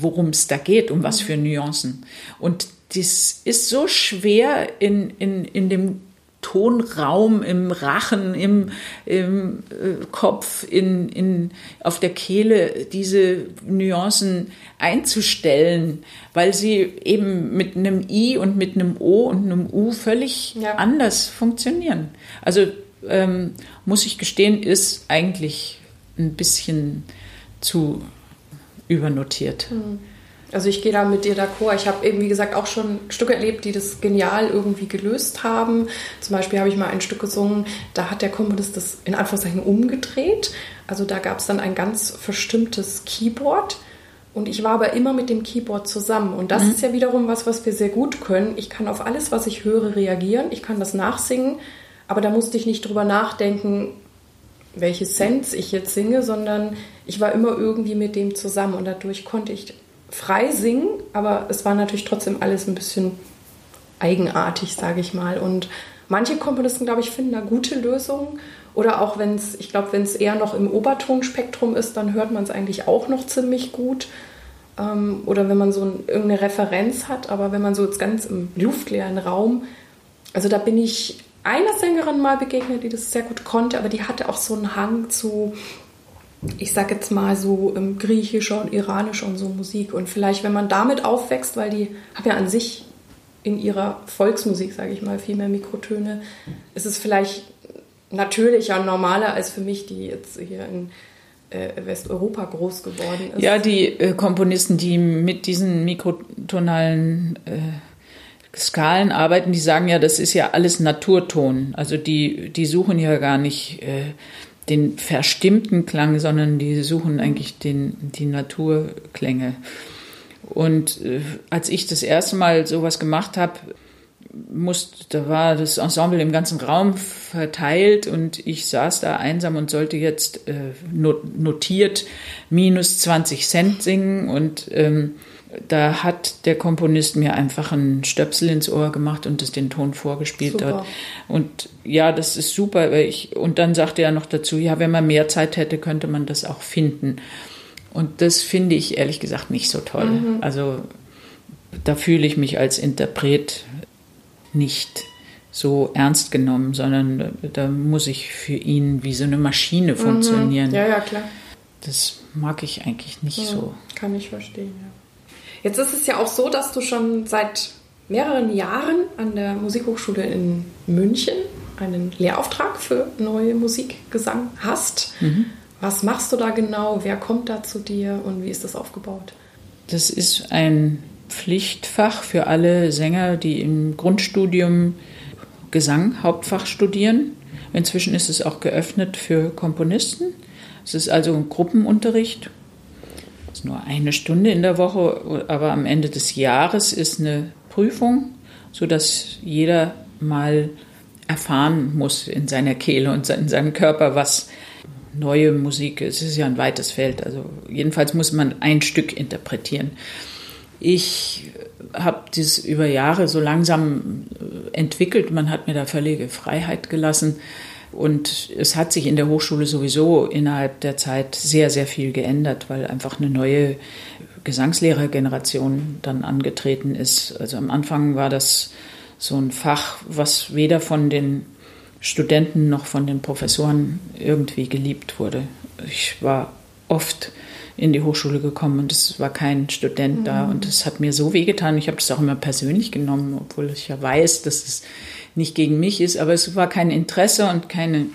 Speaker 2: worum es da geht, um was für Nuancen. Und das ist so schwer in, in, in dem Tonraum, im Rachen, im, im äh, Kopf, in, in, auf der Kehle diese Nuancen einzustellen, weil sie eben mit einem I und mit einem O und einem U völlig
Speaker 1: Ja.
Speaker 2: anders funktionieren. Also ähm, muss ich gestehen, ist eigentlich ein bisschen zu übernotiert.
Speaker 1: Also ich gehe da mit dir d'accord. Ich habe eben, wie gesagt, auch schon Stücke erlebt, die das genial irgendwie gelöst haben. Zum Beispiel habe ich mal ein Stück gesungen, da hat der Komponist das in Anführungszeichen umgedreht. Also da gab es dann ein ganz verstimmtes Keyboard. Und ich war aber immer mit dem Keyboard zusammen. Und das ist ja wiederum was, was wir sehr gut können. Ich kann auf alles, was ich höre, reagieren. Ich kann das nachsingen. Aber da musste ich nicht drüber nachdenken, welche Sense ich jetzt singe, sondern ich war immer irgendwie mit dem zusammen und dadurch konnte ich frei singen, aber es war natürlich trotzdem alles ein bisschen eigenartig, sage ich mal. Und manche Komponisten, glaube ich, finden da gute Lösungen. Oder auch wenn es, ich glaube, wenn es eher noch im Obertonspektrum ist, dann hört man es eigentlich auch noch ziemlich gut. Ähm, oder wenn man so ein, irgendeine Referenz hat, aber wenn man so jetzt ganz im luftleeren Raum, also da bin ich einer Sängerin mal begegnet, die das sehr gut konnte, aber die hatte auch so einen Hang zu, ich sag jetzt mal so ähm, griechischer und iranischer und so Musik. Und vielleicht, wenn man damit aufwächst, weil die haben ja an sich in ihrer Volksmusik, sage ich mal, viel mehr Mikrotöne, ist es vielleicht natürlicher und normaler als für mich, die jetzt hier in äh, Westeuropa groß geworden ist.
Speaker 2: Ja, die äh, Komponisten, die mit diesen mikrotonalen äh, Skalen arbeiten, die sagen ja, das ist ja alles Naturton. Also die, die suchen ja gar nicht äh, den verstimmten Klang, sondern die suchen eigentlich den, die Naturklänge. Und äh, als ich das erste Mal sowas gemacht habe, musste, da war das Ensemble im ganzen Raum verteilt und ich saß da einsam und sollte jetzt äh, notiert minus 20 Cent singen und ähm, da hat der Komponist mir einfach einen Stöpsel ins Ohr gemacht und das den Ton vorgespielt super. hat. Und ja, das ist super. Weil ich, und dann sagte er noch dazu, ja, wenn man mehr Zeit hätte, könnte man das auch finden. Und das finde ich ehrlich gesagt nicht so toll. Mhm. Also da fühle ich mich als Interpret nicht so ernst genommen, sondern da muss ich für ihn wie so eine Maschine mhm. funktionieren.
Speaker 1: Ja, ja, klar.
Speaker 2: Das mag ich eigentlich nicht ja, so.
Speaker 1: Kann ich verstehen, ja. Jetzt ist es ja auch so, dass du schon seit mehreren Jahren an der Musikhochschule in München einen Lehrauftrag für neue Musikgesang hast. Mhm. Was machst du da genau? Wer kommt da zu dir und wie ist das aufgebaut?
Speaker 2: Das ist ein Pflichtfach für alle Sänger, die im Grundstudium Gesang Hauptfach studieren. Inzwischen ist es auch geöffnet für Komponisten. Es ist also ein Gruppenunterricht ist nur eine Stunde in der Woche, aber am Ende des Jahres ist eine Prüfung, sodass jeder mal erfahren muss in seiner Kehle und in seinem Körper, was neue Musik ist. Es ist ja ein weites Feld. Also jedenfalls muss man ein Stück interpretieren. Ich habe das über Jahre so langsam entwickelt. Man hat mir da völlige Freiheit gelassen. Und es hat sich in der Hochschule sowieso innerhalb der Zeit sehr, sehr viel geändert, weil einfach eine neue Gesangslehrergeneration dann angetreten ist. Also am Anfang war das so ein Fach, was weder von den Studenten noch von den Professoren irgendwie geliebt wurde. Ich war oft in die Hochschule gekommen und es war kein Student mhm. da und es hat mir so wehgetan. Ich habe das auch immer persönlich genommen, obwohl ich ja weiß, dass es nicht gegen mich ist, aber es war kein Interesse und keine,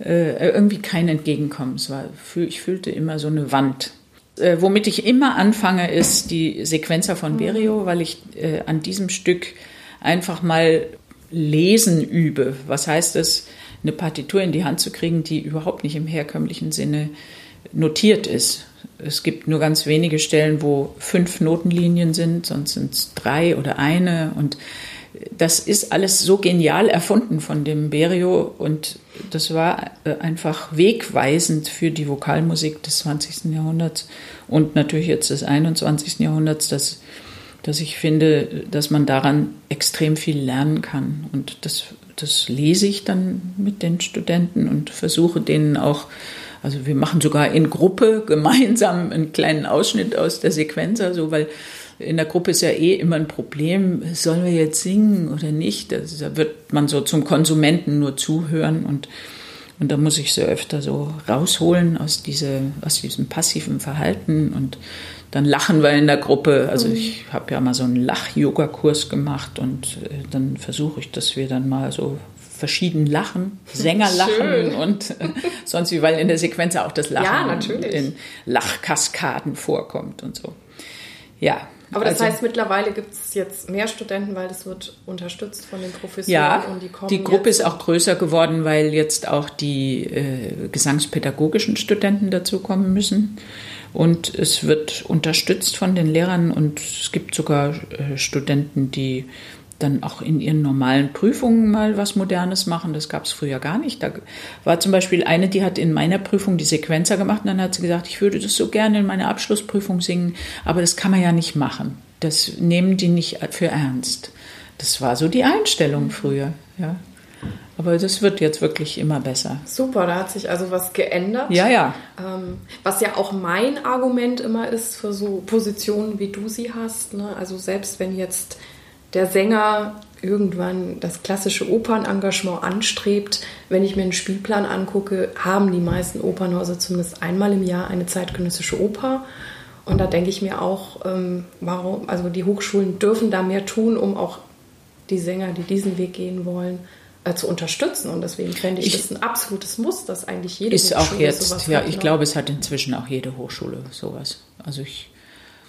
Speaker 2: äh, irgendwie kein Entgegenkommen. Es war, ich fühlte immer so eine Wand. Äh, womit ich immer anfange, ist die Sequenzer von Berio, weil ich äh, an diesem Stück einfach mal lesen übe. Was heißt es, eine Partitur in die Hand zu kriegen, die überhaupt nicht im herkömmlichen Sinne notiert ist. Es gibt nur ganz wenige Stellen, wo fünf Notenlinien sind, sonst sind es drei oder eine. Und das ist alles so genial erfunden von dem Berio und das war äh, einfach wegweisend für die Vokalmusik des 20. Jahrhunderts und natürlich jetzt des 21. Jahrhunderts, dass, dass ich finde, dass man daran extrem viel lernen kann. Und das, das lese ich dann mit den Studenten und versuche denen auch also wir machen sogar in Gruppe gemeinsam einen kleinen Ausschnitt aus der Sequenz, also weil in der Gruppe ist ja eh immer ein Problem, sollen wir jetzt singen oder nicht? Da wird man so zum Konsumenten nur zuhören und, und da muss ich so öfter so rausholen aus, diese, aus diesem passiven Verhalten und dann lachen wir in der Gruppe. Also mhm. ich habe ja mal so einen Lach-Yoga-Kurs gemacht und äh, dann versuche ich, dass wir dann mal so verschieden lachen, Sänger lachen und äh, [laughs] sonst wie, weil in der Sequenz auch das Lachen ja, in Lachkaskaden vorkommt und so. Ja,
Speaker 1: aber das also, heißt, mittlerweile gibt es jetzt mehr Studenten, weil das wird unterstützt von den Professoren ja,
Speaker 2: und die kommen. Die Gruppe ist auch größer geworden, weil jetzt auch die äh, gesangspädagogischen Studenten dazukommen müssen. Und es wird unterstützt von den Lehrern und es gibt sogar äh, Studenten, die dann auch in ihren normalen Prüfungen mal was Modernes machen. Das gab es früher gar nicht. Da war zum Beispiel eine, die hat in meiner Prüfung die Sequenzer gemacht und dann hat sie gesagt, ich würde das so gerne in meiner Abschlussprüfung singen, aber das kann man ja nicht machen. Das nehmen die nicht für ernst. Das war so die Einstellung früher, ja. Aber das wird jetzt wirklich immer besser.
Speaker 1: Super, da hat sich also was geändert.
Speaker 2: Ja, ja.
Speaker 1: Ähm, was ja auch mein Argument immer ist für so Positionen, wie du sie hast. Ne? Also selbst wenn jetzt der Sänger irgendwann das klassische Opernengagement anstrebt. Wenn ich mir einen Spielplan angucke, haben die meisten Opernhäuser zumindest einmal im Jahr eine zeitgenössische Oper. Und da denke ich mir auch, ähm, warum, also die Hochschulen dürfen da mehr tun, um auch die Sänger, die diesen Weg gehen wollen, äh, zu unterstützen. Und deswegen fände ich, ich das ein absolutes Muss, dass eigentlich jede
Speaker 2: ist Hochschule auch jetzt, sowas ja, hat, ich ne? glaube, es hat inzwischen auch jede Hochschule sowas. Also ich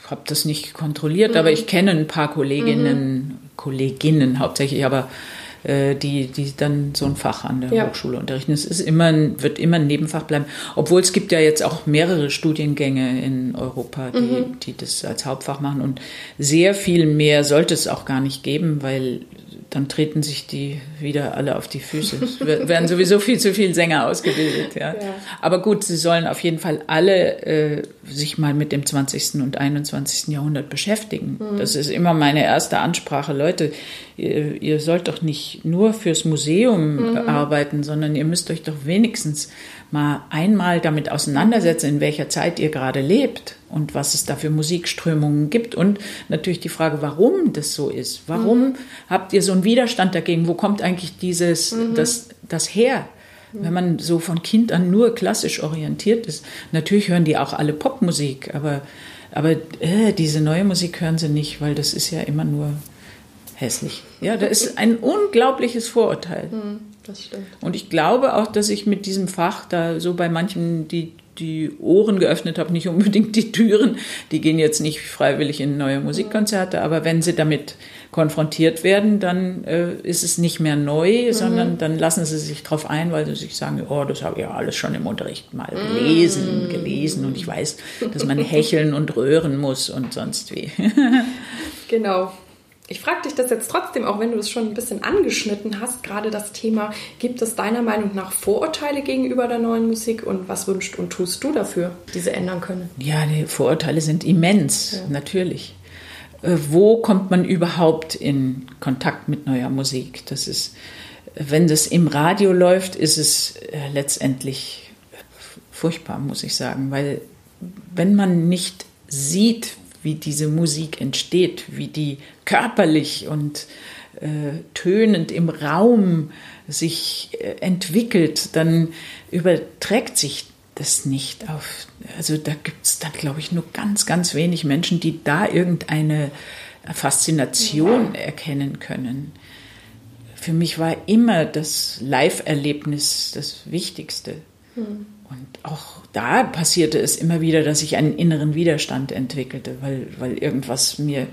Speaker 2: habe das nicht kontrolliert, mhm. aber ich kenne ein paar Kolleginnen, mhm. Kolleginnen hauptsächlich, aber äh, die, die dann so ein Fach an der ja. Hochschule unterrichten. Es ist immer, wird immer ein Nebenfach bleiben. Obwohl es gibt ja jetzt auch mehrere Studiengänge in Europa, die, mhm. die das als Hauptfach machen. Und sehr viel mehr sollte es auch gar nicht geben, weil dann treten sich die wieder alle auf die Füße. Es werden sowieso viel zu viele Sänger ausgebildet. Ja. ja. Aber gut, sie sollen auf jeden Fall alle äh, sich mal mit dem 20. und 21. Jahrhundert beschäftigen. Mhm. Das ist immer meine erste Ansprache. Leute, ihr, ihr sollt doch nicht nur fürs Museum mhm. arbeiten, sondern ihr müsst euch doch wenigstens mal einmal damit auseinandersetzen, in welcher Zeit ihr gerade lebt und was es da für Musikströmungen gibt und natürlich die Frage, warum das so ist. Warum mhm. habt ihr so einen Widerstand dagegen? Wo kommt eigentlich dieses, mhm. das, das her? Wenn man so von Kind an nur klassisch orientiert ist, natürlich hören die auch alle Popmusik, aber, aber äh, diese neue Musik hören sie nicht, weil das ist ja immer nur hässlich. Ja, da ist ein unglaubliches Vorurteil. Mhm. Das stimmt. Und ich glaube auch, dass ich mit diesem Fach da so bei manchen die, die Ohren geöffnet habe, nicht unbedingt die Türen. Die gehen jetzt nicht freiwillig in neue Musikkonzerte, aber wenn sie damit konfrontiert werden, dann äh, ist es nicht mehr neu, mhm. sondern dann lassen sie sich darauf ein, weil sie sich sagen, oh, das habe ich ja alles schon im Unterricht mal gelesen, mhm. gelesen und ich weiß, dass man hecheln und röhren muss und sonst wie. [laughs]
Speaker 1: genau. Ich frage dich das jetzt trotzdem, auch wenn du es schon ein bisschen angeschnitten hast, gerade das Thema, gibt es deiner Meinung nach Vorurteile gegenüber der neuen Musik und was wünschst und tust du dafür, diese ändern können?
Speaker 2: Ja, die Vorurteile sind immens, ja. natürlich. Äh, wo kommt man überhaupt in Kontakt mit neuer Musik? Das ist, wenn das im Radio läuft, ist es äh, letztendlich furchtbar, muss ich sagen, weil wenn man nicht sieht, wie diese Musik entsteht, wie die körperlich und äh, tönend im Raum sich äh, entwickelt, dann überträgt sich das nicht auf. Also da gibt es dann, glaube ich, nur ganz, ganz wenig Menschen, die da irgendeine Faszination erkennen können. Für mich war immer das Live-Erlebnis das Wichtigste. Mhm. Und auch da passierte es immer wieder, dass ich einen inneren Widerstand entwickelte, weil, weil irgendwas mir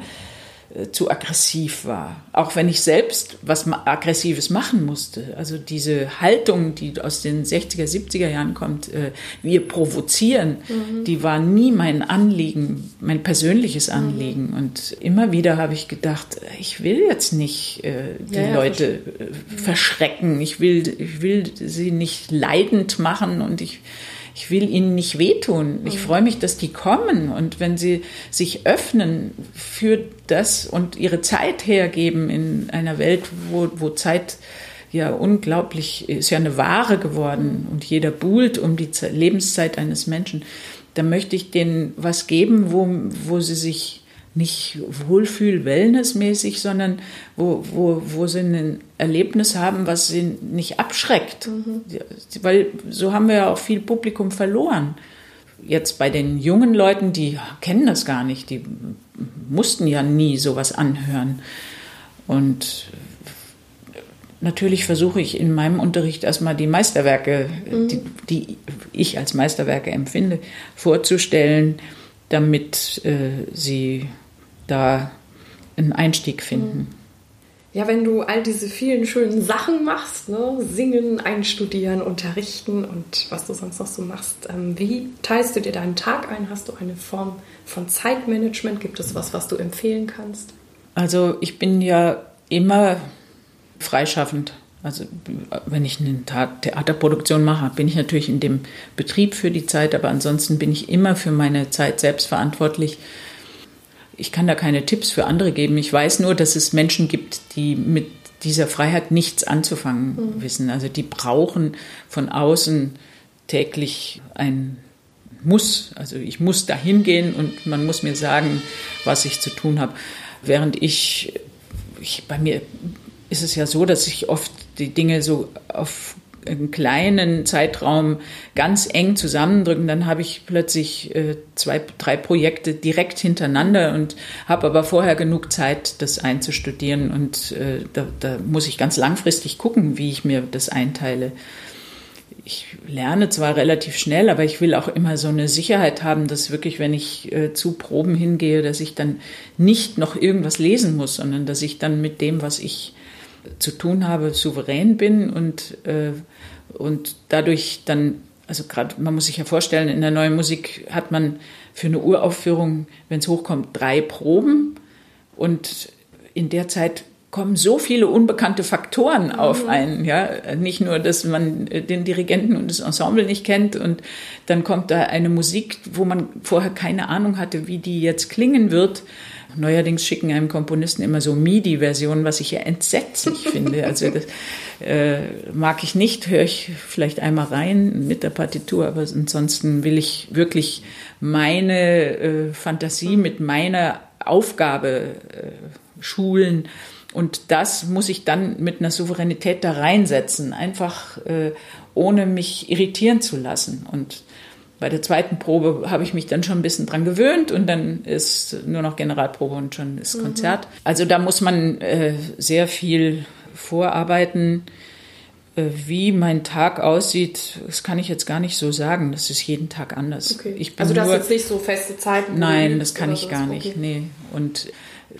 Speaker 2: zu aggressiv war. Auch wenn ich selbst was Aggressives machen musste. Also diese Haltung, die aus den 60er, 70er Jahren kommt, äh, wir provozieren, mhm. die war nie mein Anliegen, mein persönliches mhm. Anliegen. Mhm. Und immer wieder habe ich gedacht, ich will jetzt nicht äh, die ja, ja, Leute verschrecken. Ich will, ich will sie nicht leidend machen und ich ich will ihnen nicht wehtun. Ich mhm. freue mich, dass die kommen und wenn sie sich öffnen für das und ihre Zeit hergeben in einer Welt, wo, wo Zeit ja unglaublich ist ja eine Ware geworden und jeder buhlt um die Lebenszeit eines Menschen. Da möchte ich denen was geben, wo, wo sie sich nicht Wohlfühl-Wellness-mäßig, sondern wo, wo, wo sie ein Erlebnis haben, was sie nicht abschreckt. Mhm. Weil so haben wir ja auch viel Publikum verloren. Jetzt bei den jungen Leuten, die kennen das gar nicht, die mussten ja nie sowas anhören. Und natürlich versuche ich in meinem Unterricht erstmal die Meisterwerke, mhm. die, die, ich als Meisterwerke empfinde, vorzustellen, damit äh, sie da einen Einstieg finden.
Speaker 1: Ja, wenn du all diese vielen schönen Sachen machst, ne? singen, einstudieren, unterrichten und was du sonst noch so machst, ähm, wie teilst du dir deinen Tag ein? Hast du eine Form von Zeitmanagement? Gibt es was, was du empfehlen kannst?
Speaker 2: Also ich bin ja immer freischaffend. Also wenn ich eine Theaterproduktion mache, bin ich natürlich in dem Betrieb für die Zeit, aber ansonsten bin ich immer für meine Zeit selbst verantwortlich ich kann da keine Tipps für andere geben. Ich weiß nur, dass es Menschen gibt, die mit dieser Freiheit nichts anzufangen mhm. wissen. Also die brauchen von außen täglich ein Muss. Also ich muss da hingehen und man muss mir sagen, was ich zu tun habe. Während ich, ich bei mir ist es ja so, dass ich oft die Dinge so auf einen kleinen Zeitraum ganz eng zusammendrücken, dann habe ich plötzlich äh, zwei, drei Projekte direkt hintereinander und habe aber vorher genug Zeit, das einzustudieren. Und äh, da, da muss ich ganz langfristig gucken, wie ich mir das einteile. Ich lerne zwar relativ schnell, aber ich will auch immer so eine Sicherheit haben, dass wirklich, wenn ich äh, zu Proben hingehe, dass ich dann nicht noch irgendwas lesen muss, sondern dass ich dann mit dem, was ich zu tun habe, souverän bin und, äh, und dadurch dann, also gerade, man muss sich ja vorstellen, in der neuen Musik hat man für eine Uraufführung, wenn es hochkommt, drei Proben und in der Zeit kommen so viele unbekannte Faktoren mhm. auf einen, ja. Nicht nur, dass man den Dirigenten und das Ensemble nicht kennt und dann kommt da eine Musik, wo man vorher keine Ahnung hatte, wie die jetzt klingen wird. Neuerdings schicken einem Komponisten immer so MIDI-Versionen, was ich ja entsetzlich [laughs] finde. Also das äh, mag ich nicht, höre ich vielleicht einmal rein mit der Partitur, aber ansonsten will ich wirklich meine äh, Fantasie mit meiner Aufgabe äh, schulen. Und das muss ich dann mit einer Souveränität da reinsetzen, einfach äh, ohne mich irritieren zu lassen. Und bei der zweiten Probe habe ich mich dann schon ein bisschen dran gewöhnt und dann ist nur noch Generalprobe und schon ist mhm. Konzert. Also da muss man äh, sehr viel vorarbeiten. Äh, wie mein Tag aussieht, das kann ich jetzt gar nicht so sagen. Das ist jeden Tag anders.
Speaker 1: Okay. also du hast jetzt nicht so feste Zeiten?
Speaker 2: Nein, das kann ich gar nicht. Okay. Nee. Und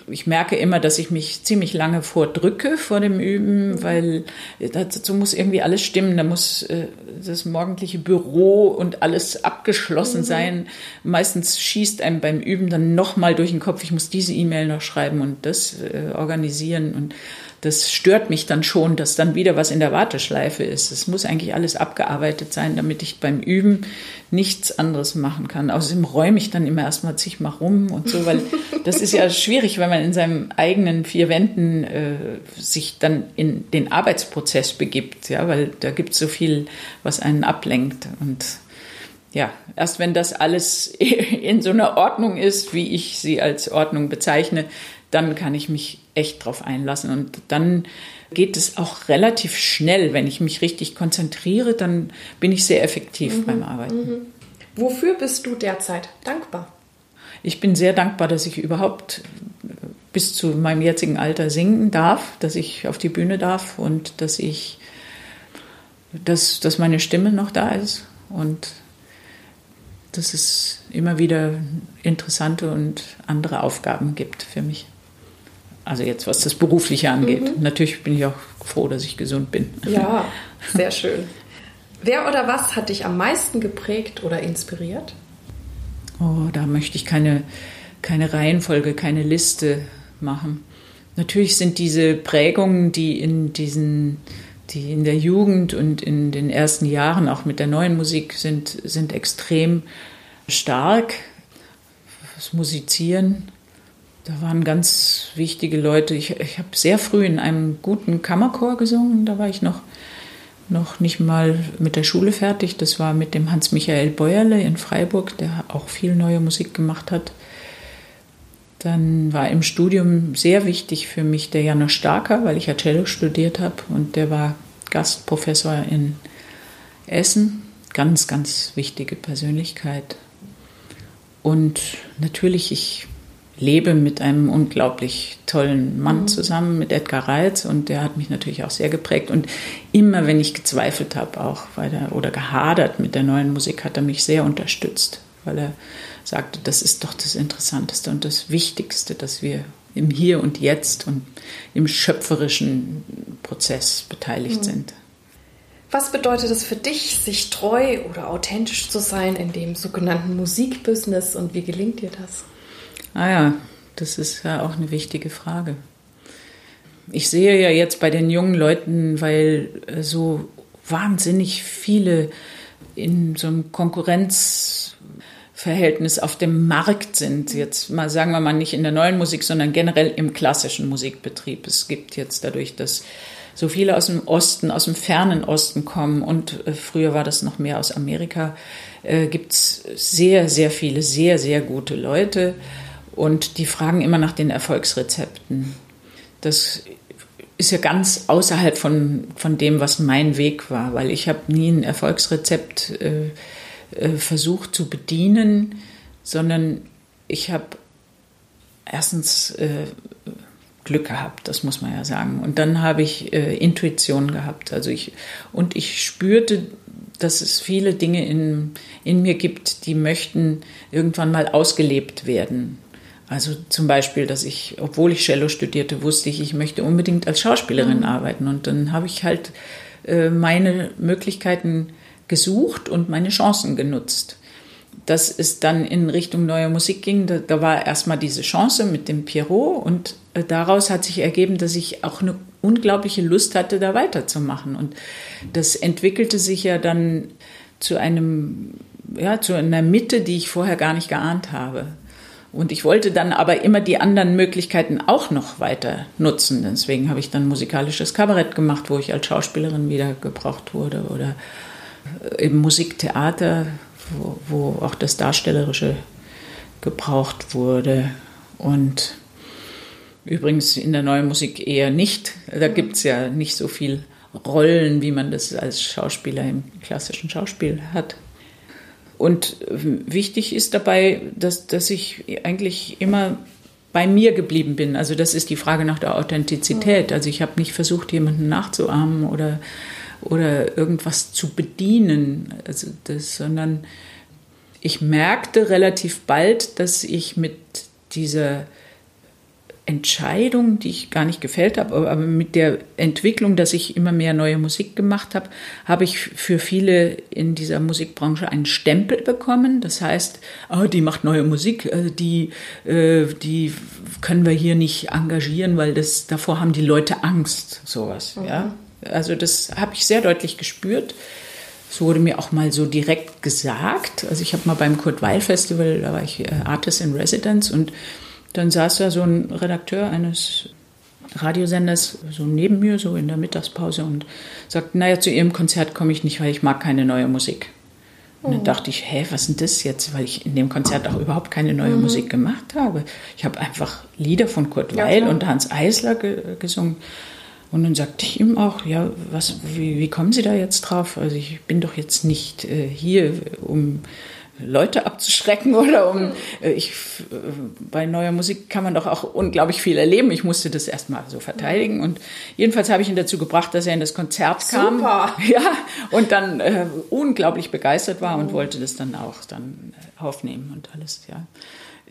Speaker 2: ich merke immer, dass ich mich ziemlich lange vordrücke vor dem Üben, weil dazu muss irgendwie alles stimmen. Da muss äh, das morgendliche Büro und alles abgeschlossen mhm. sein. Meistens schießt einem beim Üben dann nochmal durch den Kopf, ich muss diese E-Mail noch schreiben und das äh, organisieren und das stört mich dann schon, dass dann wieder was in der Warteschleife ist. Es muss eigentlich alles abgearbeitet sein, damit ich beim Üben nichts anderes machen kann. Außerdem räume ich dann immer erstmal zigmal rum und so, weil [laughs] das ist ja schwierig, wenn man in seinem eigenen vier Wänden äh, sich dann in den Arbeitsprozess begibt, ja, weil da gibt es so viel, was einen ablenkt und ja, erst wenn das alles [laughs] in so einer Ordnung ist, wie ich sie als Ordnung bezeichne, dann kann ich mich echt drauf einlassen. Und dann geht es auch relativ schnell. Wenn ich mich richtig konzentriere, dann bin ich sehr effektiv mhm. beim Arbeiten. Mhm.
Speaker 1: Wofür bist du derzeit dankbar?
Speaker 2: Ich bin sehr dankbar, dass ich überhaupt bis zu meinem jetzigen Alter singen darf, dass ich auf die Bühne darf und dass ich, dass, dass meine Stimme noch da ist und dass es immer wieder interessante und andere Aufgaben gibt für mich. Also jetzt, was das Berufliche angeht. Mhm. Natürlich bin ich auch froh, dass ich gesund bin.
Speaker 1: Ja, [laughs] sehr schön. Wer oder was hat dich am meisten geprägt oder inspiriert?
Speaker 2: Oh, da möchte ich keine, keine Reihenfolge, keine Liste machen. Natürlich sind diese Prägungen, die in diesen, die in der Jugend und in den ersten Jahren auch mit der neuen Musik sind, sind extrem stark. Das Musizieren, da waren ganz wichtige Leute. Ich, ich habe sehr früh in einem guten Kammerchor gesungen. Da war ich noch, noch nicht mal mit der Schule fertig. Das war mit dem Hans-Michael Beuerle in Freiburg, der auch viel neue Musik gemacht hat. Dann war im Studium sehr wichtig für mich der Janusz Starker, weil ich ja Cello studiert habe und der war Gastprofessor in Essen. Ganz, ganz wichtige Persönlichkeit. Und natürlich, ich lebe mit einem unglaublich tollen Mann mhm. zusammen, mit Edgar Reitz, und der hat mich natürlich auch sehr geprägt. Und immer, wenn ich gezweifelt habe, auch weil er, oder gehadert mit der neuen Musik, hat er mich sehr unterstützt, weil er sagte, das ist doch das Interessanteste und das Wichtigste, dass wir im Hier und Jetzt und im schöpferischen Prozess beteiligt mhm. sind.
Speaker 1: Was bedeutet es für dich, sich treu oder authentisch zu sein in dem sogenannten Musikbusiness und wie gelingt dir das?
Speaker 2: Ah ja, das ist ja auch eine wichtige Frage. Ich sehe ja jetzt bei den jungen Leuten, weil äh, so wahnsinnig viele in so einem Konkurrenzverhältnis auf dem Markt sind. Jetzt mal sagen wir mal nicht in der neuen Musik, sondern generell im klassischen Musikbetrieb. Es gibt jetzt dadurch, dass so viele aus dem Osten, aus dem fernen Osten kommen und äh, früher war das noch mehr aus Amerika, äh, gibt es sehr, sehr viele, sehr, sehr gute Leute. Und die fragen immer nach den Erfolgsrezepten. Das ist ja ganz außerhalb von, von dem, was mein Weg war, weil ich habe nie ein Erfolgsrezept äh, äh, versucht zu bedienen, sondern ich habe erstens äh, Glück gehabt, das muss man ja sagen. Und dann habe ich äh, Intuition gehabt. Also ich, und ich spürte, dass es viele Dinge in, in mir gibt, die möchten irgendwann mal ausgelebt werden. Also zum Beispiel, dass ich, obwohl ich Cello studierte, wusste ich, ich möchte unbedingt als Schauspielerin mhm. arbeiten. Und dann habe ich halt äh, meine Möglichkeiten gesucht und meine Chancen genutzt. Dass es dann in Richtung neue Musik ging, da, da war erstmal diese Chance mit dem Pierrot und äh, daraus hat sich ergeben, dass ich auch eine unglaubliche Lust hatte, da weiterzumachen. Und das entwickelte sich ja dann zu einem, ja, zu einer Mitte, die ich vorher gar nicht geahnt habe. Und ich wollte dann aber immer die anderen Möglichkeiten auch noch weiter nutzen. Deswegen habe ich dann musikalisches Kabarett gemacht, wo ich als Schauspielerin wieder gebraucht wurde oder im Musiktheater, wo, wo auch das Darstellerische gebraucht wurde. Und übrigens in der neuen Musik eher nicht. Da gibt es ja nicht so viel Rollen, wie man das als Schauspieler im klassischen Schauspiel hat. Und wichtig ist dabei, dass, dass ich eigentlich immer bei mir geblieben bin. Also das ist die Frage nach der Authentizität. Also ich habe nicht versucht, jemanden nachzuahmen oder, oder irgendwas zu bedienen, also das, sondern ich merkte relativ bald, dass ich mit dieser Entscheidung, die ich gar nicht gefällt habe, aber mit der Entwicklung, dass ich immer mehr neue Musik gemacht habe, habe ich für viele in dieser Musikbranche einen Stempel bekommen. Das heißt, oh, die macht neue Musik, äh, die, äh, die können wir hier nicht engagieren, weil das, davor haben die Leute Angst, sowas. Mhm. Ja? Also das habe ich sehr deutlich gespürt. Es wurde mir auch mal so direkt gesagt. Also ich habe mal beim Kurt Weil Festival, da war ich äh, Artist in Residence und dann saß da so ein Redakteur eines Radiosenders so neben mir, so in der Mittagspause und sagte, naja, zu Ihrem Konzert komme ich nicht, weil ich mag keine neue Musik. Und dann oh. dachte ich, hä, was ist denn das jetzt? Weil ich in dem Konzert auch überhaupt keine neue mhm. Musik gemacht habe. Ich habe einfach Lieder von Kurt Weil ja, und Hans Eisler ge gesungen. Und dann sagte ich ihm auch, ja, was, wie, wie, kommen Sie da jetzt drauf? Also ich bin doch jetzt nicht äh, hier, um Leute abzuschrecken [laughs] oder um äh, ich bei neuer Musik kann man doch auch unglaublich viel erleben. Ich musste das erstmal so verteidigen und jedenfalls habe ich ihn dazu gebracht, dass er in das Konzert kam.
Speaker 1: Super. [laughs]
Speaker 2: Ja, und dann äh, unglaublich begeistert war und wollte das dann auch dann äh, aufnehmen und alles, ja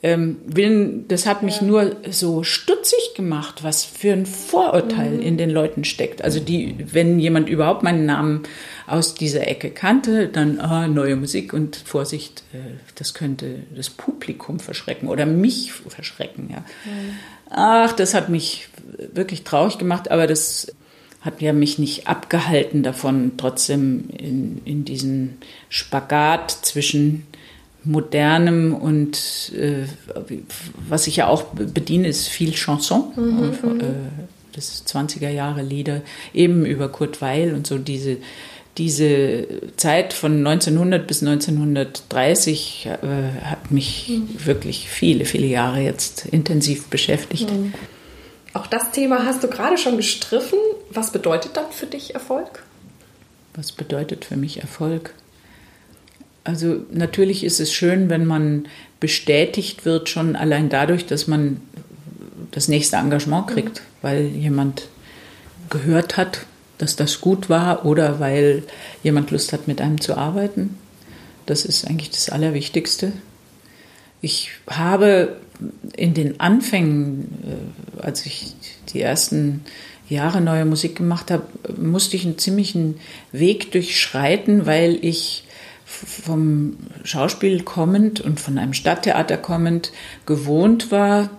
Speaker 2: ähm, will, das hat mich nur so stutzig gemacht, was für ein Vorurteil mhm. in den Leuten steckt. Also die, wenn jemand überhaupt meinen Namen aus dieser Ecke kannte, dann ah, neue Musik und Vorsicht, äh, das könnte das Publikum verschrecken oder mich verschrecken. Ja. Mhm. Ach, das hat mich wirklich traurig gemacht, aber das hat ja mich nicht abgehalten davon, trotzdem in, in diesen Spagat zwischen modernem und äh, was ich ja auch bediene, ist viel Chanson. Mhm, äh, das 20er Jahre Lieder, eben über Kurt Weil und so diese, diese Zeit von 1900 bis 1930 äh, hat mich mhm. wirklich viele, viele Jahre jetzt intensiv beschäftigt. Mhm.
Speaker 1: Auch das Thema hast du gerade schon gestriffen. Was bedeutet dann für dich Erfolg?
Speaker 2: Was bedeutet für mich Erfolg? Also natürlich ist es schön, wenn man bestätigt wird, schon allein dadurch, dass man das nächste Engagement kriegt, mhm. weil jemand gehört hat, dass das gut war oder weil jemand Lust hat, mit einem zu arbeiten. Das ist eigentlich das Allerwichtigste. Ich habe in den Anfängen, äh, als ich die ersten Jahre neue Musik gemacht habe, musste ich einen ziemlichen Weg durchschreiten, weil ich vom Schauspiel kommend und von einem Stadttheater kommend gewohnt war,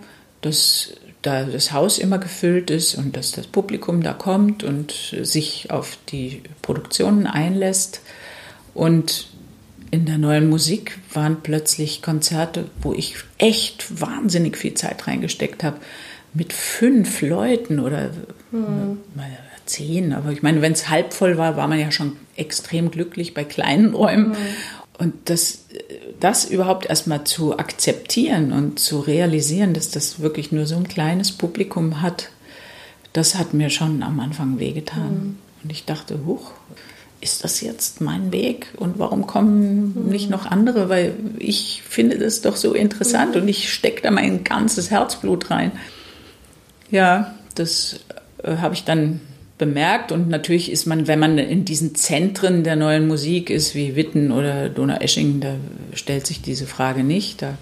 Speaker 2: dass da das Haus immer gefüllt ist und dass das Publikum da kommt und sich auf die Produktionen einlässt. Und in der neuen Musik waren plötzlich Konzerte, wo ich echt wahnsinnig viel Zeit reingesteckt habe, mit fünf Leuten oder mhm zehn, aber ich meine, wenn es halb voll war, war man ja schon extrem glücklich bei kleinen Räumen. Mhm. Und das, das überhaupt erstmal zu akzeptieren und zu realisieren, dass das wirklich nur so ein kleines Publikum hat, das hat mir schon am Anfang wehgetan. Mhm. Und ich dachte, huch, ist das jetzt mein Weg und warum kommen mhm. nicht noch andere? Weil ich finde das doch so interessant mhm. und ich stecke da mein ganzes Herzblut rein. Ja, das äh, habe ich dann bemerkt und natürlich ist man, wenn man in diesen Zentren der neuen Musik ist, wie Witten oder Donaueschingen, da stellt sich diese Frage nicht. Da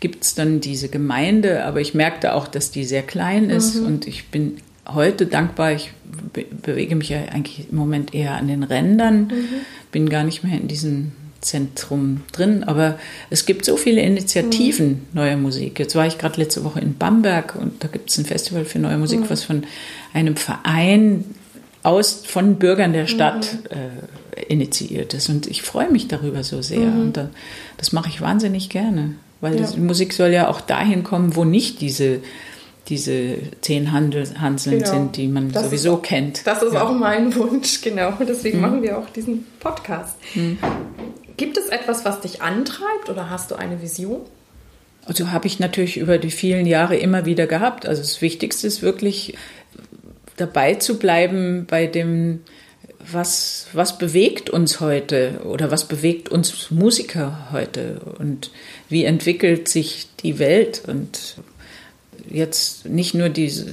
Speaker 2: gibt es dann diese Gemeinde, aber ich merkte auch, dass die sehr klein ist mhm. und ich bin heute dankbar. Ich be bewege mich ja eigentlich im Moment eher an den Rändern, mhm. bin gar nicht mehr in diesem Zentrum drin, aber es gibt so viele Initiativen mhm. neue Musik. Jetzt war ich gerade letzte Woche in Bamberg und da gibt es ein Festival für neue Musik, mhm. was von einem Verein aus von Bürgern der Stadt mhm. äh, initiiert ist. Und ich freue mich darüber so sehr. Mhm. Und da, das mache ich wahnsinnig gerne, weil ja. die Musik soll ja auch dahin kommen, wo nicht diese diese zehn Handel, Hanseln genau. sind, die man das sowieso
Speaker 1: ist,
Speaker 2: kennt.
Speaker 1: Das ist ja. auch mein Wunsch, genau. [laughs] Deswegen mhm. machen wir auch diesen Podcast. Mhm. Gibt es etwas, was dich antreibt oder hast du eine Vision?
Speaker 2: Also habe ich natürlich über die vielen Jahre immer wieder gehabt. Also das Wichtigste ist wirklich dabei zu bleiben bei dem, was, was bewegt uns heute oder was bewegt uns Musiker heute und wie entwickelt sich die Welt und jetzt nicht nur diese,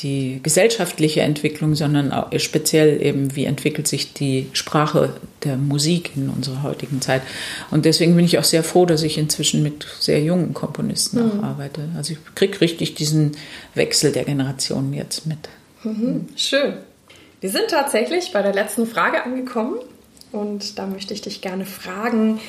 Speaker 2: die gesellschaftliche Entwicklung, sondern auch speziell eben, wie entwickelt sich die Sprache der Musik in unserer heutigen Zeit. Und deswegen bin ich auch sehr froh, dass ich inzwischen mit sehr jungen Komponisten mhm. auch arbeite. Also ich kriege richtig diesen Wechsel der Generationen jetzt mit.
Speaker 1: Mhm. Schön. Wir sind tatsächlich bei der letzten Frage angekommen und da möchte ich dich gerne fragen,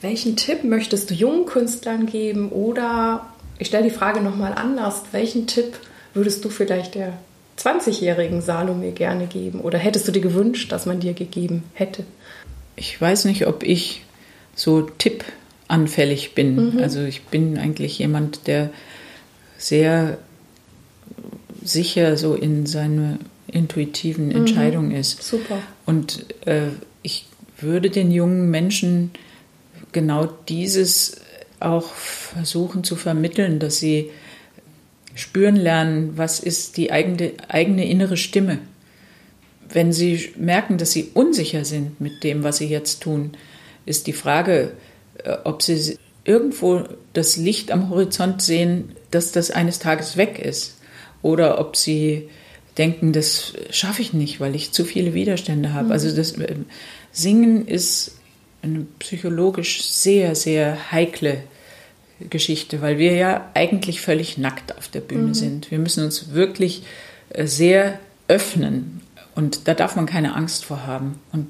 Speaker 1: welchen Tipp möchtest du jungen Künstlern geben oder ich stelle die Frage nochmal anders. Welchen Tipp würdest du vielleicht der 20-jährigen Salome gerne geben? Oder hättest du dir gewünscht, dass man dir gegeben hätte?
Speaker 2: Ich weiß nicht, ob ich so tippanfällig bin. Mhm. Also ich bin eigentlich jemand, der sehr sicher so in seine intuitiven mhm. Entscheidungen mhm. ist.
Speaker 1: Super.
Speaker 2: Und äh, ich würde den jungen Menschen genau dieses auch versuchen zu vermitteln, dass sie spüren lernen, was ist die eigene, eigene innere Stimme. Wenn sie merken, dass sie unsicher sind mit dem, was sie jetzt tun, ist die Frage, äh, ob sie irgendwo das Licht am Horizont sehen, dass das eines Tages weg ist. Oder ob sie denken, das schaffe ich nicht, weil ich zu viele Widerstände habe. Mhm. Also das äh, Singen ist eine psychologisch sehr, sehr heikle Geschichte, weil wir ja eigentlich völlig nackt auf der Bühne mhm. sind. Wir müssen uns wirklich äh, sehr öffnen und da darf man keine Angst vor haben. Und,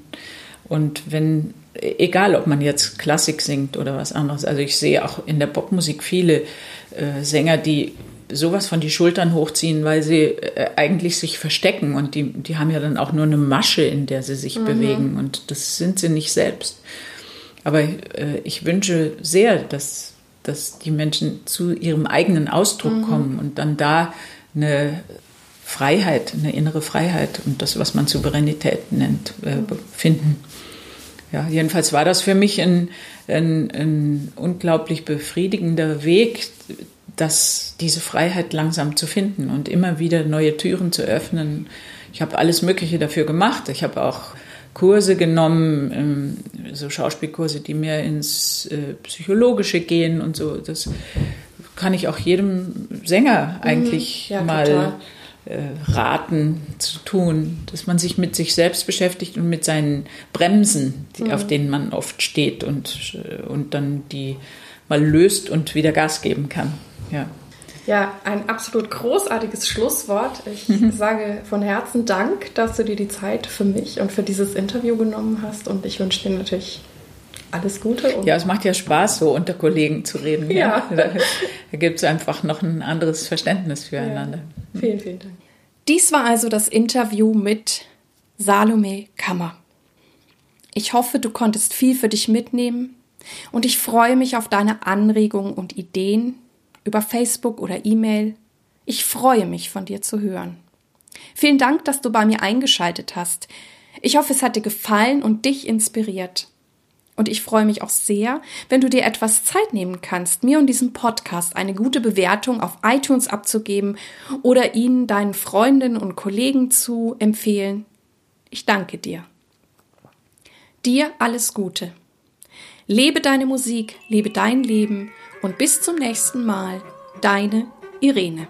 Speaker 2: und wenn, egal ob man jetzt Klassik singt oder was anderes, also ich sehe auch in der Popmusik viele äh, Sänger, die sowas von die Schultern hochziehen, weil sie äh, eigentlich sich verstecken und die, die haben ja dann auch nur eine Masche, in der sie sich mhm. bewegen und das sind sie nicht selbst. Aber äh, ich wünsche sehr, dass dass die Menschen zu ihrem eigenen Ausdruck mhm. kommen und dann da eine Freiheit, eine innere Freiheit und das, was man Souveränität nennt, äh, finden. Ja, jedenfalls war das für mich ein, ein, ein unglaublich befriedigender Weg, das, diese Freiheit langsam zu finden und immer wieder neue Türen zu öffnen. Ich habe alles Mögliche dafür gemacht. Ich habe auch Kurse genommen, ähm, so Schauspielkurse, die mehr ins äh, Psychologische gehen und so. Das kann ich auch jedem Sänger mhm. eigentlich ja, mal äh, raten zu tun, dass man sich mit sich selbst beschäftigt und mit seinen Bremsen, die, mhm. auf denen man oft steht und, äh, und dann die mal löst und wieder Gas geben kann. Ja.
Speaker 1: Ja, ein absolut großartiges Schlusswort. Ich mhm. sage von Herzen Dank, dass du dir die Zeit für mich und für dieses Interview genommen hast. Und ich wünsche dir natürlich alles Gute.
Speaker 2: ja, es macht ja Spaß, so unter Kollegen zu reden. Ja. ja. [laughs] Da, da gibt es einfach noch ein anderes Verständnis füreinander.
Speaker 1: Ja. Vielen, vielen Dank. Dies war also das Interview mit Salome Kammer. Ich hoffe, du konntest viel für dich mitnehmen und ich freue mich auf deine Anregungen und Ideen über Facebook oder E-Mail. Ich freue mich, von dir zu hören. Vielen Dank, dass du bei mir eingeschaltet hast. Ich hoffe, es hat dir gefallen und dich inspiriert. Und ich freue mich auch sehr, wenn du dir etwas Zeit nehmen kannst, mir und diesem Podcast eine gute Bewertung auf iTunes abzugeben oder ihn deinen Freundinnen und Kollegen zu empfehlen. Ich danke dir. Dir alles Gute. Lebe deine Musik, lebe dein Leben und bis zum nächsten Mal, deine Irene.